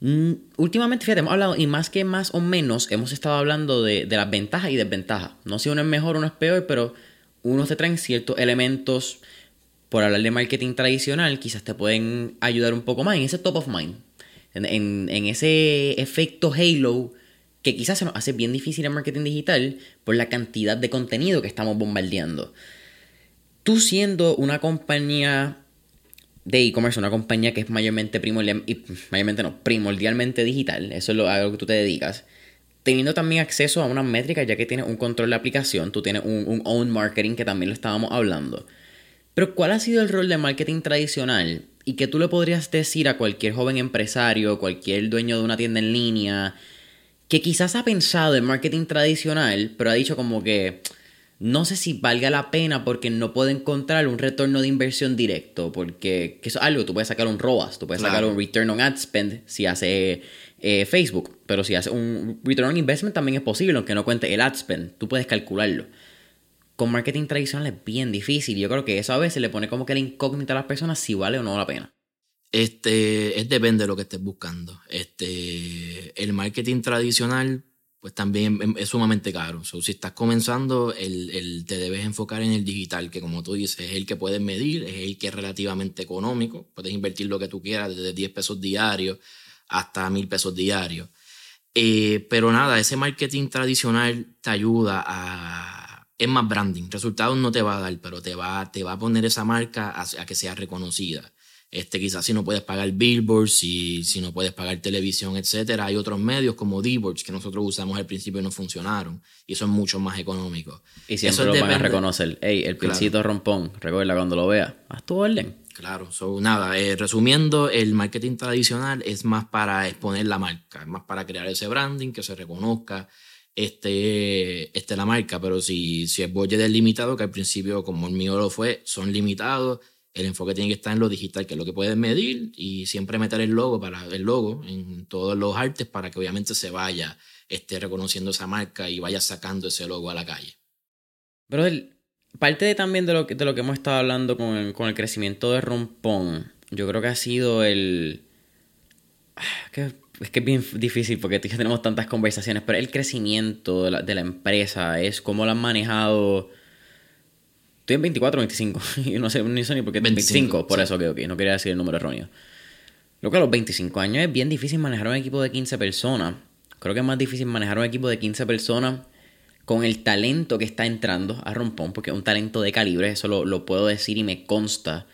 Mm, últimamente, fíjate, hemos hablado, y más que más o menos, hemos estado hablando de, las ventajas y desventajas. No si uno es mejor o uno es peor, pero uno te traen ciertos elementos por hablar de marketing tradicional, quizás te pueden ayudar un poco más en ese top of mind, en, ese efecto halo que quizás se nos hace bien difícil en marketing digital por la cantidad de contenido que estamos bombardeando. Tú siendo una compañía de e-commerce, una compañía que es mayormente, primordial, mayormente no, primordialmente digital, eso es lo, a lo que tú te dedicas, teniendo también acceso a unas métricas, ya que tienes un control de aplicación, tú tienes un, own marketing que también lo estábamos hablando. Pero ¿cuál ha sido el rol de marketing tradicional? Y que tú le podrías decir a cualquier joven empresario, cualquier dueño de una tienda en línea, que quizás ha pensado en marketing tradicional, pero ha dicho como que no sé si valga la pena porque no puede encontrar un retorno de inversión directo, porque eso es algo, tú puedes sacar un ROAS, tú puedes sacar un Return on Ad Spend si hace eh, Facebook, pero si hace un Return on Investment también es posible, aunque no cuente el Ad Spend, tú puedes calcularlo con marketing tradicional es bien difícil. Yo creo que eso a veces le pone como que la incógnita a las personas si vale o no la pena. Este, es depende de lo que estés buscando. Este, el marketing tradicional, pues también es sumamente caro. si estás comenzando, el, el, te debes enfocar en el digital, que como tú dices, es el que puedes medir, es el que es relativamente económico. Puedes invertir lo que tú quieras, desde 10 pesos diarios hasta 1000 pesos diarios. Eh, pero nada, ese marketing tradicional te ayuda a es más branding. Resultados no te va a dar, pero te va, te va a poner esa marca a, que sea reconocida. Este, quizás si no puedes pagar billboards, si, si no puedes pagar televisión, etcétera, hay otros medios como D-Boards que nosotros usamos al principio y no funcionaron. Y son mucho más económicos. Y siempre lo van a reconocer. Hey, el pincito rompón, recuerda cuando lo veas, haz tu orden. Claro, so, nada, eh, resumiendo, el marketing tradicional es más para exponer la marca, es más para crear ese branding, que se reconozca este, este la marca, pero si, si el budget es limitado, que al principio como el mío lo fue, son limitados, el enfoque tiene que estar en lo digital, que es lo que puedes medir, y siempre meter el logo para el logo en todos los artes para que obviamente se vaya esté reconociendo esa marca y vaya sacando ese logo a la calle. Pero parte también de lo, que, de lo que hemos estado hablando con el, con el crecimiento de Rompón, yo creo que ha sido el... Ah, es que es bien difícil porque tenemos tantas conversaciones, pero el crecimiento de la, de la empresa es cómo lo han manejado Estoy en 24 o 25. y no sé ni sé ni por qué. 25, por eso que okay, no quería decir el número erróneo. Lo que a los 25 años es bien difícil manejar un equipo de 15 personas. Creo que es más difícil manejar un equipo de 15 personas con el talento que está entrando a Rompón, porque es un talento de calibre, eso lo, lo puedo decir y me consta.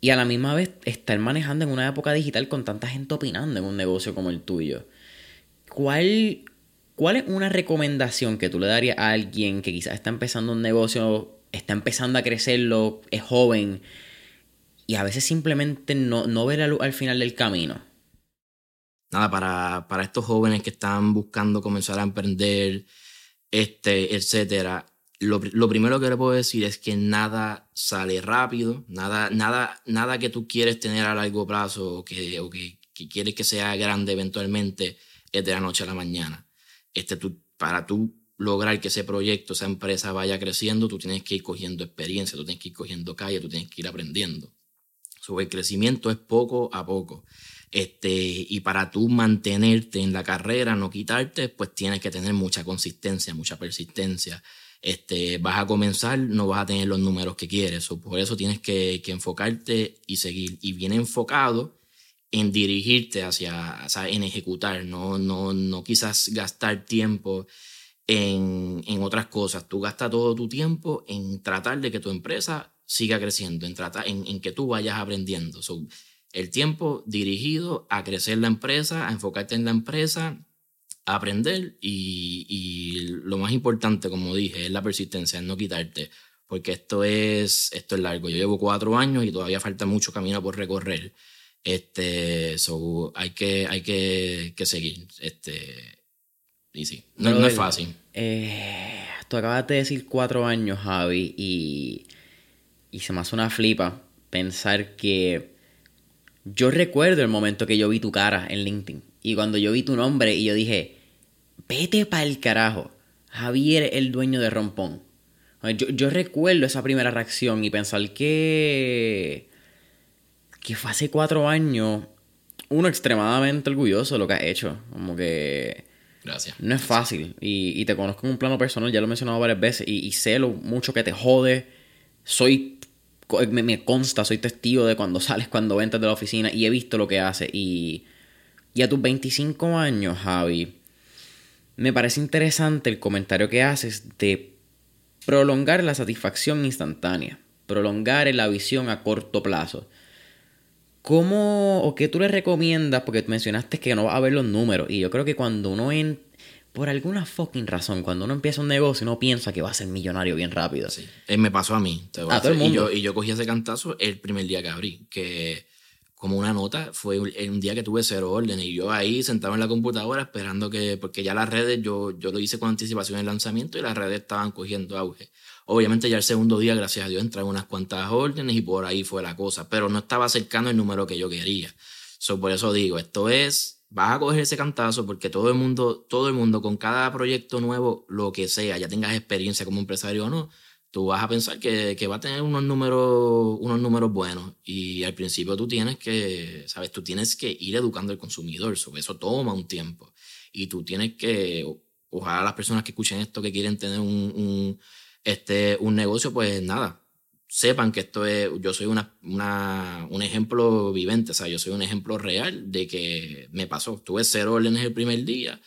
Y a la misma vez estar manejando en una época digital con tanta gente opinando en un negocio como el tuyo. ¿Cuál, ¿Cuál es una recomendación que tú le darías a alguien que quizás está empezando un negocio está empezando a crecerlo, es joven y a veces simplemente no, no ve la luz al final del camino. Nada, para, para estos jóvenes que están buscando comenzar a emprender, este, etcétera, lo, lo, primero que le puedo decir es que nada sale rápido, nada, nada, nada que tú quieres tener a largo plazo o que, o que, quieres que sea grande eventualmente es de la noche a la mañana. Este, tú, para tú lograr que ese proyecto, esa empresa vaya creciendo, tú tienes que ir cogiendo experiencia, tú tienes que ir cogiendo calle, tú tienes que ir aprendiendo. Sobre el crecimiento es poco a poco. Este, y para tú mantenerte en la carrera, no quitarte, pues tienes que tener mucha consistencia, mucha persistencia. Este, vas a comenzar, no vas a tener los números que quieres. O por eso tienes que, que, enfocarte y seguir. Y bien enfocado en dirigirte hacia, o sea, en ejecutar, no, no, no quizás gastar tiempo en, en, otras cosas. Tú gastas todo tu tiempo en tratar de que tu empresa siga creciendo, en, tratar, en, en que tú vayas aprendiendo. el tiempo dirigido a crecer la empresa, a enfocarte en la empresa, a aprender y, y lo más importante, como dije, es la persistencia, es no quitarte, porque esto es, esto es largo. Yo llevo cuatro años y todavía falta mucho camino por recorrer. Este, so, hay que, hay que, que seguir. Este, y sí, no, es fácil. Eh, tú acabas de decir cuatro años, Javi, y, y se me hace una flipa pensar que yo recuerdo el momento que yo vi tu cara en LinkedIn. Y cuando yo vi tu nombre y yo dije, vete para el carajo. Javier el dueño de Rompón. Yo, yo, recuerdo esa primera reacción y pensar que. que fue hace cuatro años. Uno extremadamente orgulloso de lo que has hecho. Como que. No es fácil. Y, te conozco en un plano personal, ya lo he mencionado varias veces, y, sé lo mucho que te jode. Soy. Me, consta, soy testigo de cuando sales, cuando entras de la oficina, y he visto lo que hace. Y, y a tus 25 años, Javi, me parece interesante el comentario que haces de prolongar la satisfacción instantánea, prolongar la visión a corto plazo. ¿Cómo o qué tú le recomiendas? Porque mencionaste que no va a ver los números. Y yo creo que cuando uno en, por alguna fucking razón, cuando uno empieza un negocio, uno piensa que va a ser millonario bien rápido. Sí. Eh, me pasó a mí. a, todo el mundo. Y yo, y yo cogí ese cantazo el primer día que abrí. Que como una nota, fue un día que tuve cero órdenes. Y yo ahí sentado en la computadora esperando que, porque ya las redes, yo, yo lo hice con anticipación el lanzamiento y las redes estaban cogiendo auge. Obviamente ya el segundo día, gracias a Dios, entraron unas cuantas órdenes y por ahí fue la cosa, pero no estaba cercano el número que yo quería. So, por eso digo, esto es, vas a coger ese cantazo porque todo el mundo, todo el mundo con cada proyecto nuevo, lo que sea, ya tengas experiencia como empresario o no, tú vas a pensar que, que va a tener unos números, unos números buenos. Y al principio tú tienes que, sabes, tú tienes que ir educando al consumidor, sobre eso toma un tiempo. Y tú tienes que, ojalá las personas que escuchen esto que quieren tener un este, un negocio, pues nada, sepan que esto es, yo soy una, una, un ejemplo vivente, o sea, yo soy un ejemplo real de que me pasó. Tuve cero órdenes el primer día,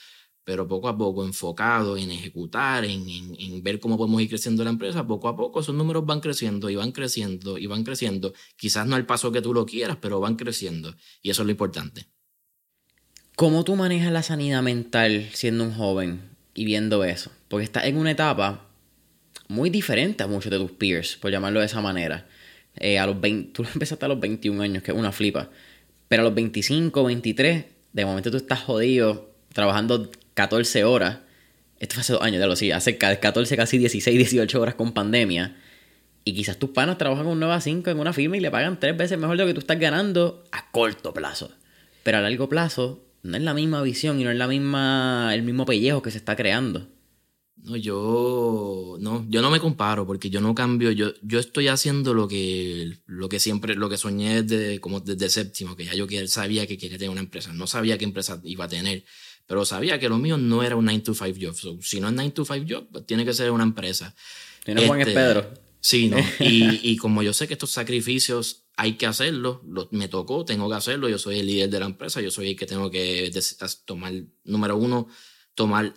pero poco a poco, enfocado en ejecutar, en, en, ver cómo podemos ir creciendo la empresa, poco a poco esos números van creciendo y van creciendo y van creciendo. Quizás no al paso que tú lo quieras, pero van creciendo. Y eso es lo importante. ¿Cómo tú manejas la sanidad mental siendo un joven y viendo eso? Porque estás en una etapa muy diferente a muchos de tus peers, por llamarlo de esa manera. Eh, a los 20, tú empezaste a los 21 años, que es una flipa. Pero a los 25, 23, de momento tú estás jodido, trabajando 14 horas. Esto fue hace dos años, ya lo sí, hace 14, casi 16, 18 horas con pandemia. Y quizás tus panas trabajan con 9 a 5 en una firma y le pagan tres veces mejor de lo que tú estás ganando a corto plazo. Pero a largo plazo no es la misma visión y no es la misma, el mismo pellejo que se está creando. No, yo no, yo no me comparo porque yo no cambio, yo, yo estoy haciendo lo que, lo que siempre, lo que soñé desde, como desde séptimo, que ya yo sabía que quería tener una empresa, no sabía qué empresa iba a tener, pero sabía que lo mío no era un 9 to 5 job, si no es 9 to 5 job, pues tiene que ser una empresa. Tiene Juan es este, Pedro. Sí, ¿no? y, y como yo sé que estos sacrificios hay que hacerlo, me tocó, tengo que hacerlo, yo soy el líder de la empresa, yo soy el que tengo que tomar, número uno, tomar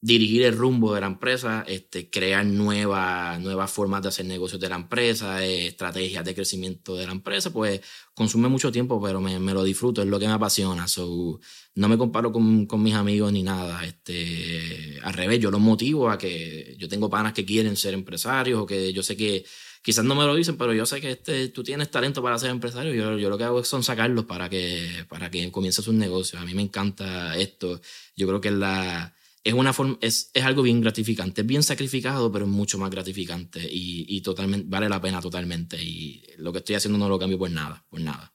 dirigir el rumbo de la empresa, este, crear nuevas, nuevas formas de hacer negocios de la empresa, eh, estrategias de crecimiento de la empresa, pues consume mucho tiempo, pero me, lo disfruto, es lo que me apasiona. So, no me comparo con, con, mis amigos ni nada. Este, al revés, yo los motivo a que yo tengo panas que quieren ser empresarios o que yo sé que quizás no me lo dicen, pero yo sé que este, tú tienes talento para ser empresario. Yo, yo lo que hago son sacarlos para que, para que comience sus negocios. A mí me encanta esto. Yo creo que es la es, una forma, es, es, algo bien gratificante, es bien sacrificado, pero es mucho más gratificante y, y, totalmente, vale la pena totalmente. Y lo que estoy haciendo no lo cambio por nada, por nada.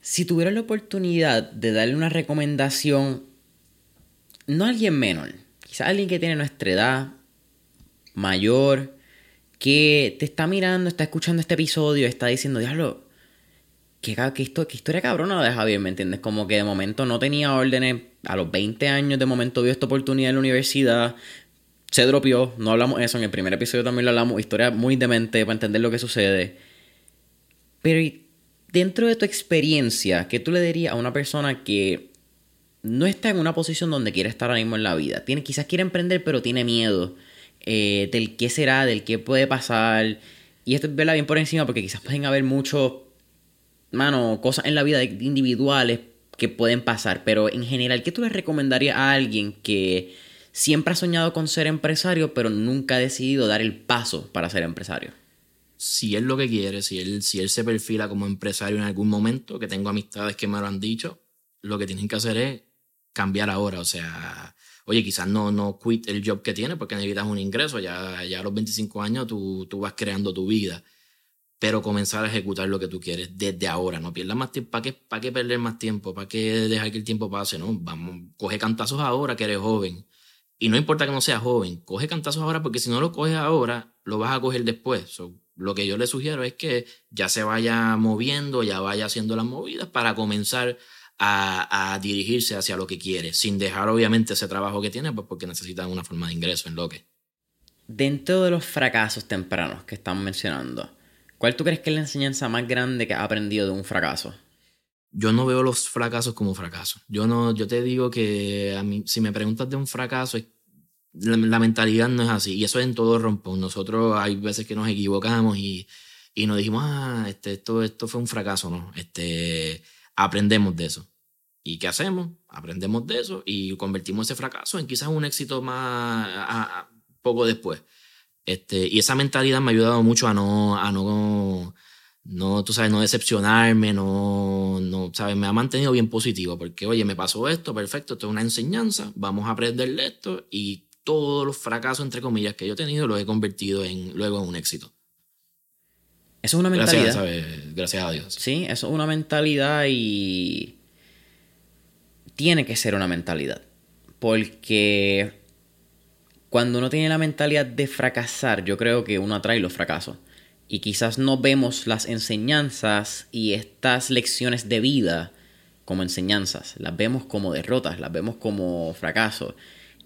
Si tuvieras la oportunidad de darle una recomendación, no a alguien menor, quizás alguien que tiene nuestra edad, mayor, que te está mirando, está escuchando este episodio, está diciendo, diablo, qué, qué, historia cabrona de Javier, ¿me entiendes? Como que de momento no tenía órdenes, a los 20 años de momento vio esta oportunidad en la universidad, se dropió, no hablamos eso, en el primer episodio también lo hablamos, historia muy demente para entender lo que sucede. Pero dentro de tu experiencia, ¿qué tú le dirías a una persona que no está en una posición donde quiere estar ahora mismo en la vida? Tiene, quizás quiere emprender, pero tiene miedo eh, del qué será, del qué puede pasar. Y esto es verla bien por encima porque quizás pueden haber muchos mano, cosas en la vida individuales que pueden pasar, pero en general, ¿qué tú le recomendarías a alguien que siempre ha soñado con ser empresario, pero nunca ha decidido dar el paso para ser empresario? Si él lo que quiere, si él, si él se perfila como empresario en algún momento, que tengo amistades que me lo han dicho, lo que tienen que hacer es cambiar ahora, o sea, oye, quizás no, no quit el job que tiene porque necesitas un ingreso, ya, ya a los 25 años tú, tú vas creando tu vida pero comenzar a ejecutar lo que tú quieres desde ahora. No pierdas más tiempo. ¿Para qué, ¿Para qué perder más tiempo? ¿Para qué dejar que el tiempo pase? No, vamos, coge cantazos ahora que eres joven. Y no importa que no seas joven, coge cantazos ahora porque si no lo coges ahora, lo vas a coger después. lo que yo le sugiero es que ya se vaya moviendo, ya vaya haciendo las movidas para comenzar a, dirigirse hacia lo que quiere, sin dejar obviamente ese trabajo que tiene, pues porque necesita una forma de ingreso en lo que. Dentro de los fracasos tempranos que estamos mencionando, ¿Cuál tú crees que es la enseñanza más grande que has aprendido de un fracaso? Yo no veo los fracasos como fracasos. Yo no, yo te digo que a mí, si me preguntas de un fracaso, la, mentalidad no es así. Y eso es en todo rompón. Nosotros hay veces que nos equivocamos y, y nos dijimos, ah, este, esto, esto fue un fracaso, ¿no? Este, aprendemos de eso. ¿Y qué hacemos? Aprendemos de eso y convertimos ese fracaso en quizás un éxito más poco después. Este, y esa mentalidad me ha ayudado mucho a no, a no, no, tú sabes, no decepcionarme, no, no, sabes, me ha mantenido bien positivo, porque, oye, me pasó esto, perfecto, esto es una enseñanza, vamos a aprender de esto, y todos los fracasos, entre comillas, que yo he tenido, los he convertido en, luego en un éxito. Eso es una mentalidad. Gracias, Gracias a Dios. Sí, eso es una mentalidad y tiene que ser una mentalidad. Porque cuando uno tiene la mentalidad de fracasar, yo creo que uno atrae los fracasos. Y quizás no vemos las enseñanzas y estas lecciones de vida como enseñanzas, las vemos como derrotas, las vemos como fracasos.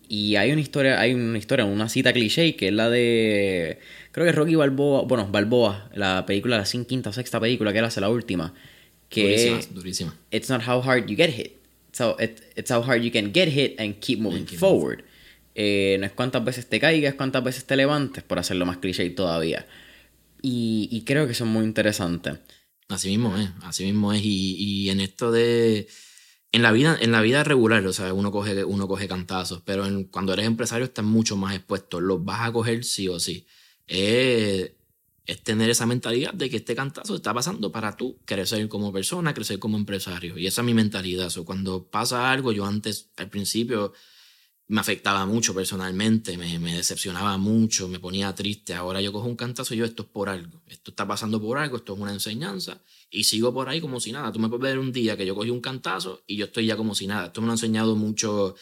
Y hay una historia, hay una historia, una cita cliché que es la de creo que Rocky Balboa, bueno, Balboa, la película, la quinta o sexta película que él hace la última, que durísima, durísima. It's not how hard you get hit, it's how, it's how hard you can get hit and keep moving forward. Eh, no es cuántas veces te caigas, cuántas veces te levantes, por hacerlo más cliché todavía. Y, creo que eso es muy interesante. Así mismo es, así mismo es. Y, en esto de. En la vida, en la vida regular, o sea, uno coge, uno coge cantazos, pero cuando eres empresario estás mucho más expuesto. Los vas a coger sí o sí. Es, es tener esa mentalidad de que este cantazo está pasando para tú crecer como persona, crecer como empresario. Y esa es mi mentalidad. O cuando pasa algo, yo antes, al principio, me afectaba mucho personalmente, me, decepcionaba mucho, me ponía triste. Ahora yo cojo un cantazo y yo, esto es por algo, esto está pasando por algo, esto es una enseñanza y sigo por ahí como si nada. Tú me puedes ver un día que yo cogí un cantazo y yo estoy ya como si nada. Esto me lo ha enseñado mucho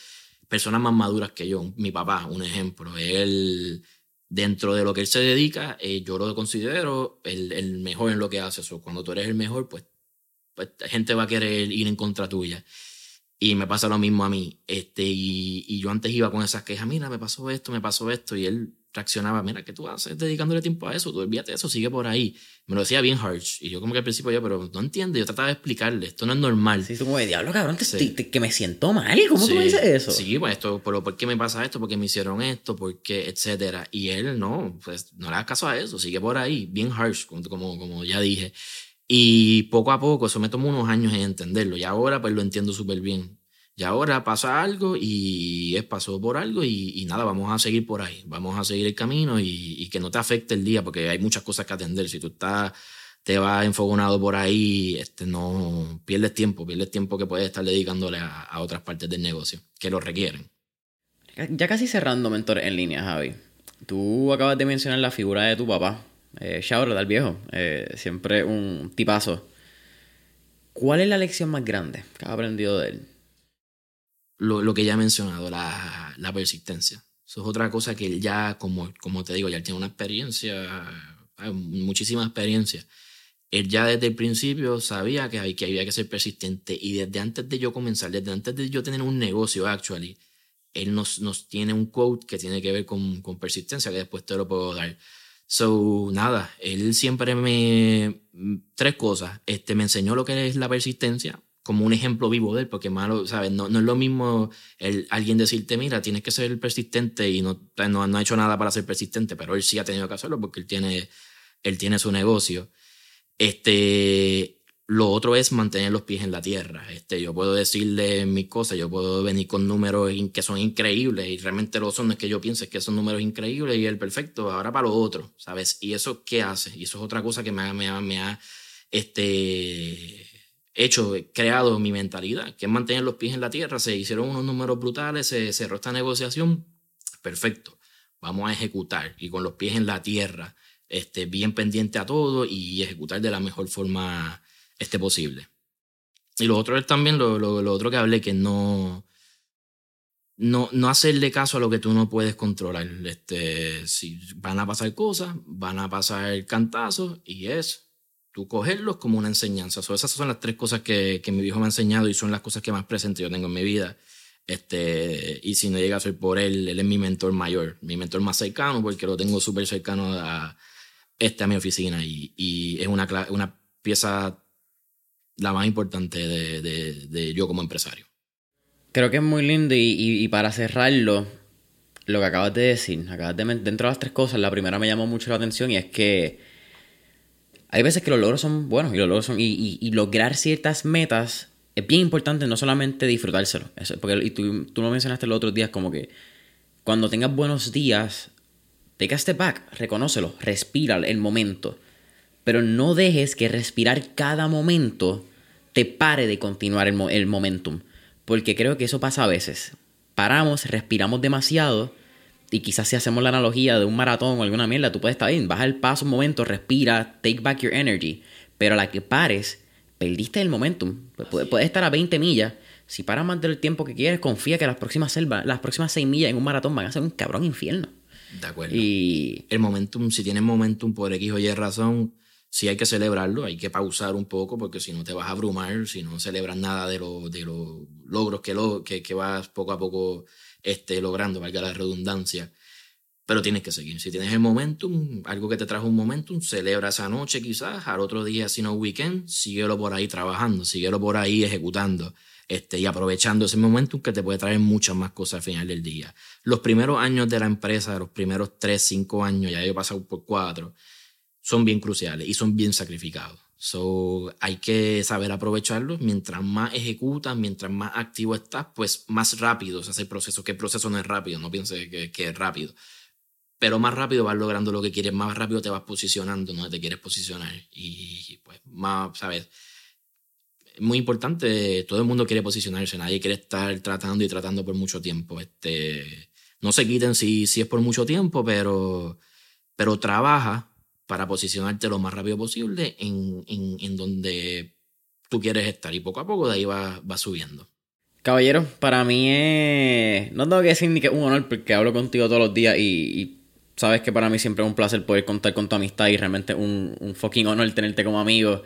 personas más maduras que yo. Mi papá, un ejemplo, él, dentro de lo que él se dedica, eh, yo lo considero el, el, mejor en lo que hace. eso cuando tú eres el mejor, pues, pues gente va a querer ir en contra tuya. Y me pasa lo mismo a mí. Este, y, y, yo antes iba con esas quejas, mira, me pasó esto, me pasó esto. Y él reaccionaba, mira, ¿qué tú haces dedicándole tiempo a eso? Tú olvídate eso, sigue por ahí. Me lo decía bien harsh. Y yo como que al principio yo, pero no entiendo. Yo trataba de explicarle, esto no es normal. Sí, tú como de diablo, cabrón, que me siento mal. ¿Cómo tú me dices eso? Sí, pues esto, pero ¿por qué me pasa esto? ¿Por qué me hicieron esto? ¿Por qué? Etcétera. Y él, no, pues no le hagas caso a eso, sigue por ahí, bien harsh, como, como ya dije. Y poco a poco, eso me tomó unos años en entenderlo. Y ahora pues lo entiendo súper bien. Y ahora pasa algo y es pasó por algo y, nada, vamos a seguir por ahí, vamos a seguir el camino y, que no te afecte el día porque hay muchas cosas que atender. Si tú estás, te vas enfogonado por ahí, este, no pierdes tiempo, pierdes tiempo que puedes estar dedicándole a, otras partes del negocio que lo requieren. Ya casi cerrando, mentor, en línea, Javi. Tú acabas de mencionar la figura de tu papá, eh, Shaura, el viejo, eh, siempre un tipazo. ¿Cuál es la lección más grande que has aprendido de él? lo, lo que ya he mencionado, la, la, persistencia. Eso es otra cosa que él ya, como, como te digo, ya tiene una experiencia, muchísima experiencia. Él ya desde el principio sabía que, hay, que había que ser persistente y desde antes de yo comenzar, desde antes de yo tener un negocio, actually, él nos, nos tiene un quote que tiene que ver con, con persistencia, que después te lo puedo dar. So, nada, él siempre me... Tres cosas. Este, me enseñó lo que es la persistencia, como un ejemplo vivo de él, porque malo, ¿sabes? No, no es lo mismo el, alguien decirte, mira, tienes que ser persistente y no, no, no, ha hecho nada para ser persistente, pero él sí ha tenido que hacerlo porque él tiene, él tiene su negocio. Este, lo otro es mantener los pies en la tierra. Este, yo puedo decirle mis cosas, yo puedo venir con números que son increíbles y realmente lo son, no es que yo piense que son números increíbles y el perfecto, ahora para lo otro, ¿sabes? Y eso, ¿qué hace? Y eso es otra cosa que me me me ha este, hecho, creado mi mentalidad, que es mantener los pies en la tierra. Se hicieron unos números brutales, se cerró esta negociación. Perfecto, vamos a ejecutar y con los pies en la tierra, este, bien pendiente a todo y ejecutar de la mejor forma este, posible. Y lo otro es también lo, lo, otro que hablé, que no, no, no hacerle caso a lo que tú no puedes controlar. Este, si van a pasar cosas, van a pasar cantazos y es tú cogerlos como una enseñanza. esas son las tres cosas que, que, mi viejo me ha enseñado y son las cosas que más presente yo tengo en mi vida. Este, y si no llega a ser por él, él es mi mentor mayor, mi mentor más cercano, porque lo tengo súper cercano a, este, a mi oficina y, y es una, una pieza la más importante de, de, de, yo como empresario. Creo que es muy lindo y, y, para cerrarlo, lo que acabas de decir, acabas de, dentro de las tres cosas, la primera me llamó mucho la atención y es que hay veces que los logros son buenos y los logros son. Y, y, lograr ciertas metas es bien importante no solamente disfrutárselo. porque y tú, tú lo mencionaste los otros días, como que cuando tengas buenos días, take a step back, reconócelo, respira el momento. Pero no dejes que respirar cada momento te pare de continuar el, el momentum. Porque creo que eso pasa a veces. Paramos, respiramos demasiado y quizás si hacemos la analogía de un maratón o alguna mierda, tú puedes estar bien, baja el paso un momento, respira, take back your energy. Pero a la que pares, perdiste el momentum. Puedes, puedes estar a 20 millas. Si paras más del tiempo que quieres, confía que las próximas, selva, las próximas 6 millas en un maratón van a ser un cabrón infierno. De acuerdo. Y el momentum, si tienes momentum por X o Y razón, sí hay que celebrarlo, hay que pausar un poco porque si no te vas a abrumar, si no celebras nada de, lo, de los logros que, lo, que, que vas poco a poco este, logrando, valga la redundancia. pero tienes que seguir. Si tienes el momentum, algo que te trajo un momentum, celebra esa noche quizás, al otro día, si no weekend, síguelo por ahí trabajando, síguelo por ahí ejecutando este, y aprovechando ese momentum que te puede traer muchas más cosas al final del día. Los primeros años de la empresa, los primeros tres, cinco años, ya he pasado por cuatro, son bien cruciales y son bien sacrificados. So, hay que saber aprovecharlos. Mientras más ejecutas, mientras más activo estás, pues más rápido se hace el proceso. Que el proceso no es rápido, no pienses que, que, es rápido. Pero más rápido vas logrando lo que quieres, más rápido te vas posicionando donde te quieres posicionar. Y pues más, ¿sabes? Es muy importante, todo el mundo quiere posicionarse, nadie quiere estar tratando y tratando por mucho tiempo. Este, no se quiten si, si es por mucho tiempo, pero, pero trabaja para posicionarte lo más rápido posible en, en, en donde tú quieres estar y poco a poco de ahí va, va subiendo. Caballero, para mí es... No tengo que decir ni que es un honor porque hablo contigo todos los días y, sabes que para mí siempre es un placer poder contar con tu amistad y realmente un, un fucking honor tenerte como amigo.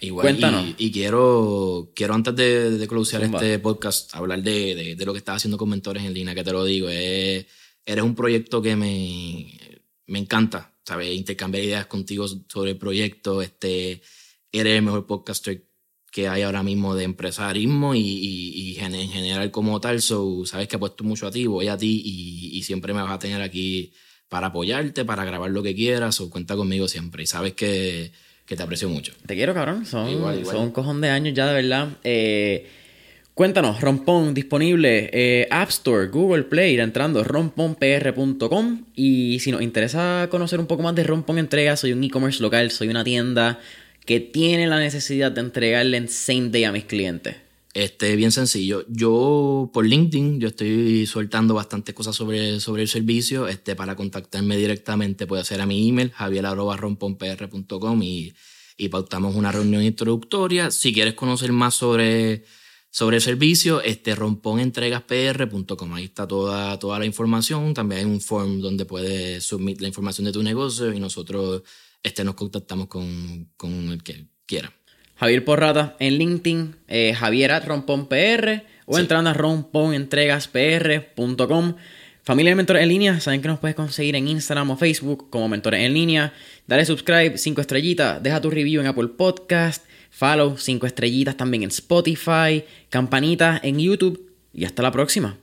Igual, Cuéntanos. Y, quiero, quiero antes de, de este podcast, hablar de, de, de, lo que estás haciendo con Mentores en Línea, que te lo digo. Es, eres un proyecto que me, me encanta ¿sabes? Intercambiar ideas contigo sobre el proyecto. Este, eres el mejor podcaster que hay ahora mismo de empresarismo y, y, en general como tal. So, sabes que apuesto mucho a ti, voy a ti y, y, siempre me vas a tener aquí para apoyarte, para grabar lo que quieras. O cuenta conmigo siempre. Y sabes que, que te aprecio mucho. Te quiero, cabrón. Son, son un cojón de años ya, de verdad. Eh, Cuéntanos, Rompón disponible eh, App Store, Google Play, entrando romponpr.com y si nos interesa conocer un poco más de Rompón Entrega, soy un e-commerce local, soy una tienda que tiene la necesidad de entregarle en same day a mis clientes. Este, bien sencillo. Yo por LinkedIn, yo estoy soltando bastantes cosas sobre, sobre el servicio. Este, para contactarme directamente puede ser a mi email, javier.romponpr.com y, y pautamos una reunión introductoria. Si quieres conocer más sobre sobre el servicio, este romponentregaspr.com. Ahí está toda, toda la información. También hay un form donde puedes subir la información de tu negocio y nosotros este, nos contactamos con, con el que quiera. Javier Porrata en LinkedIn, eh, Javier at romponpr o entrando a romponentregaspr.com. Familia de Mentores en Línea, saben que nos puedes conseguir en Instagram o Facebook como Mentores en Línea. Dale subscribe, 5 estrellitas, deja tu review en Apple Podcast follow, cinco estrellitas también en Spotify, campanita en YouTube y hasta la próxima.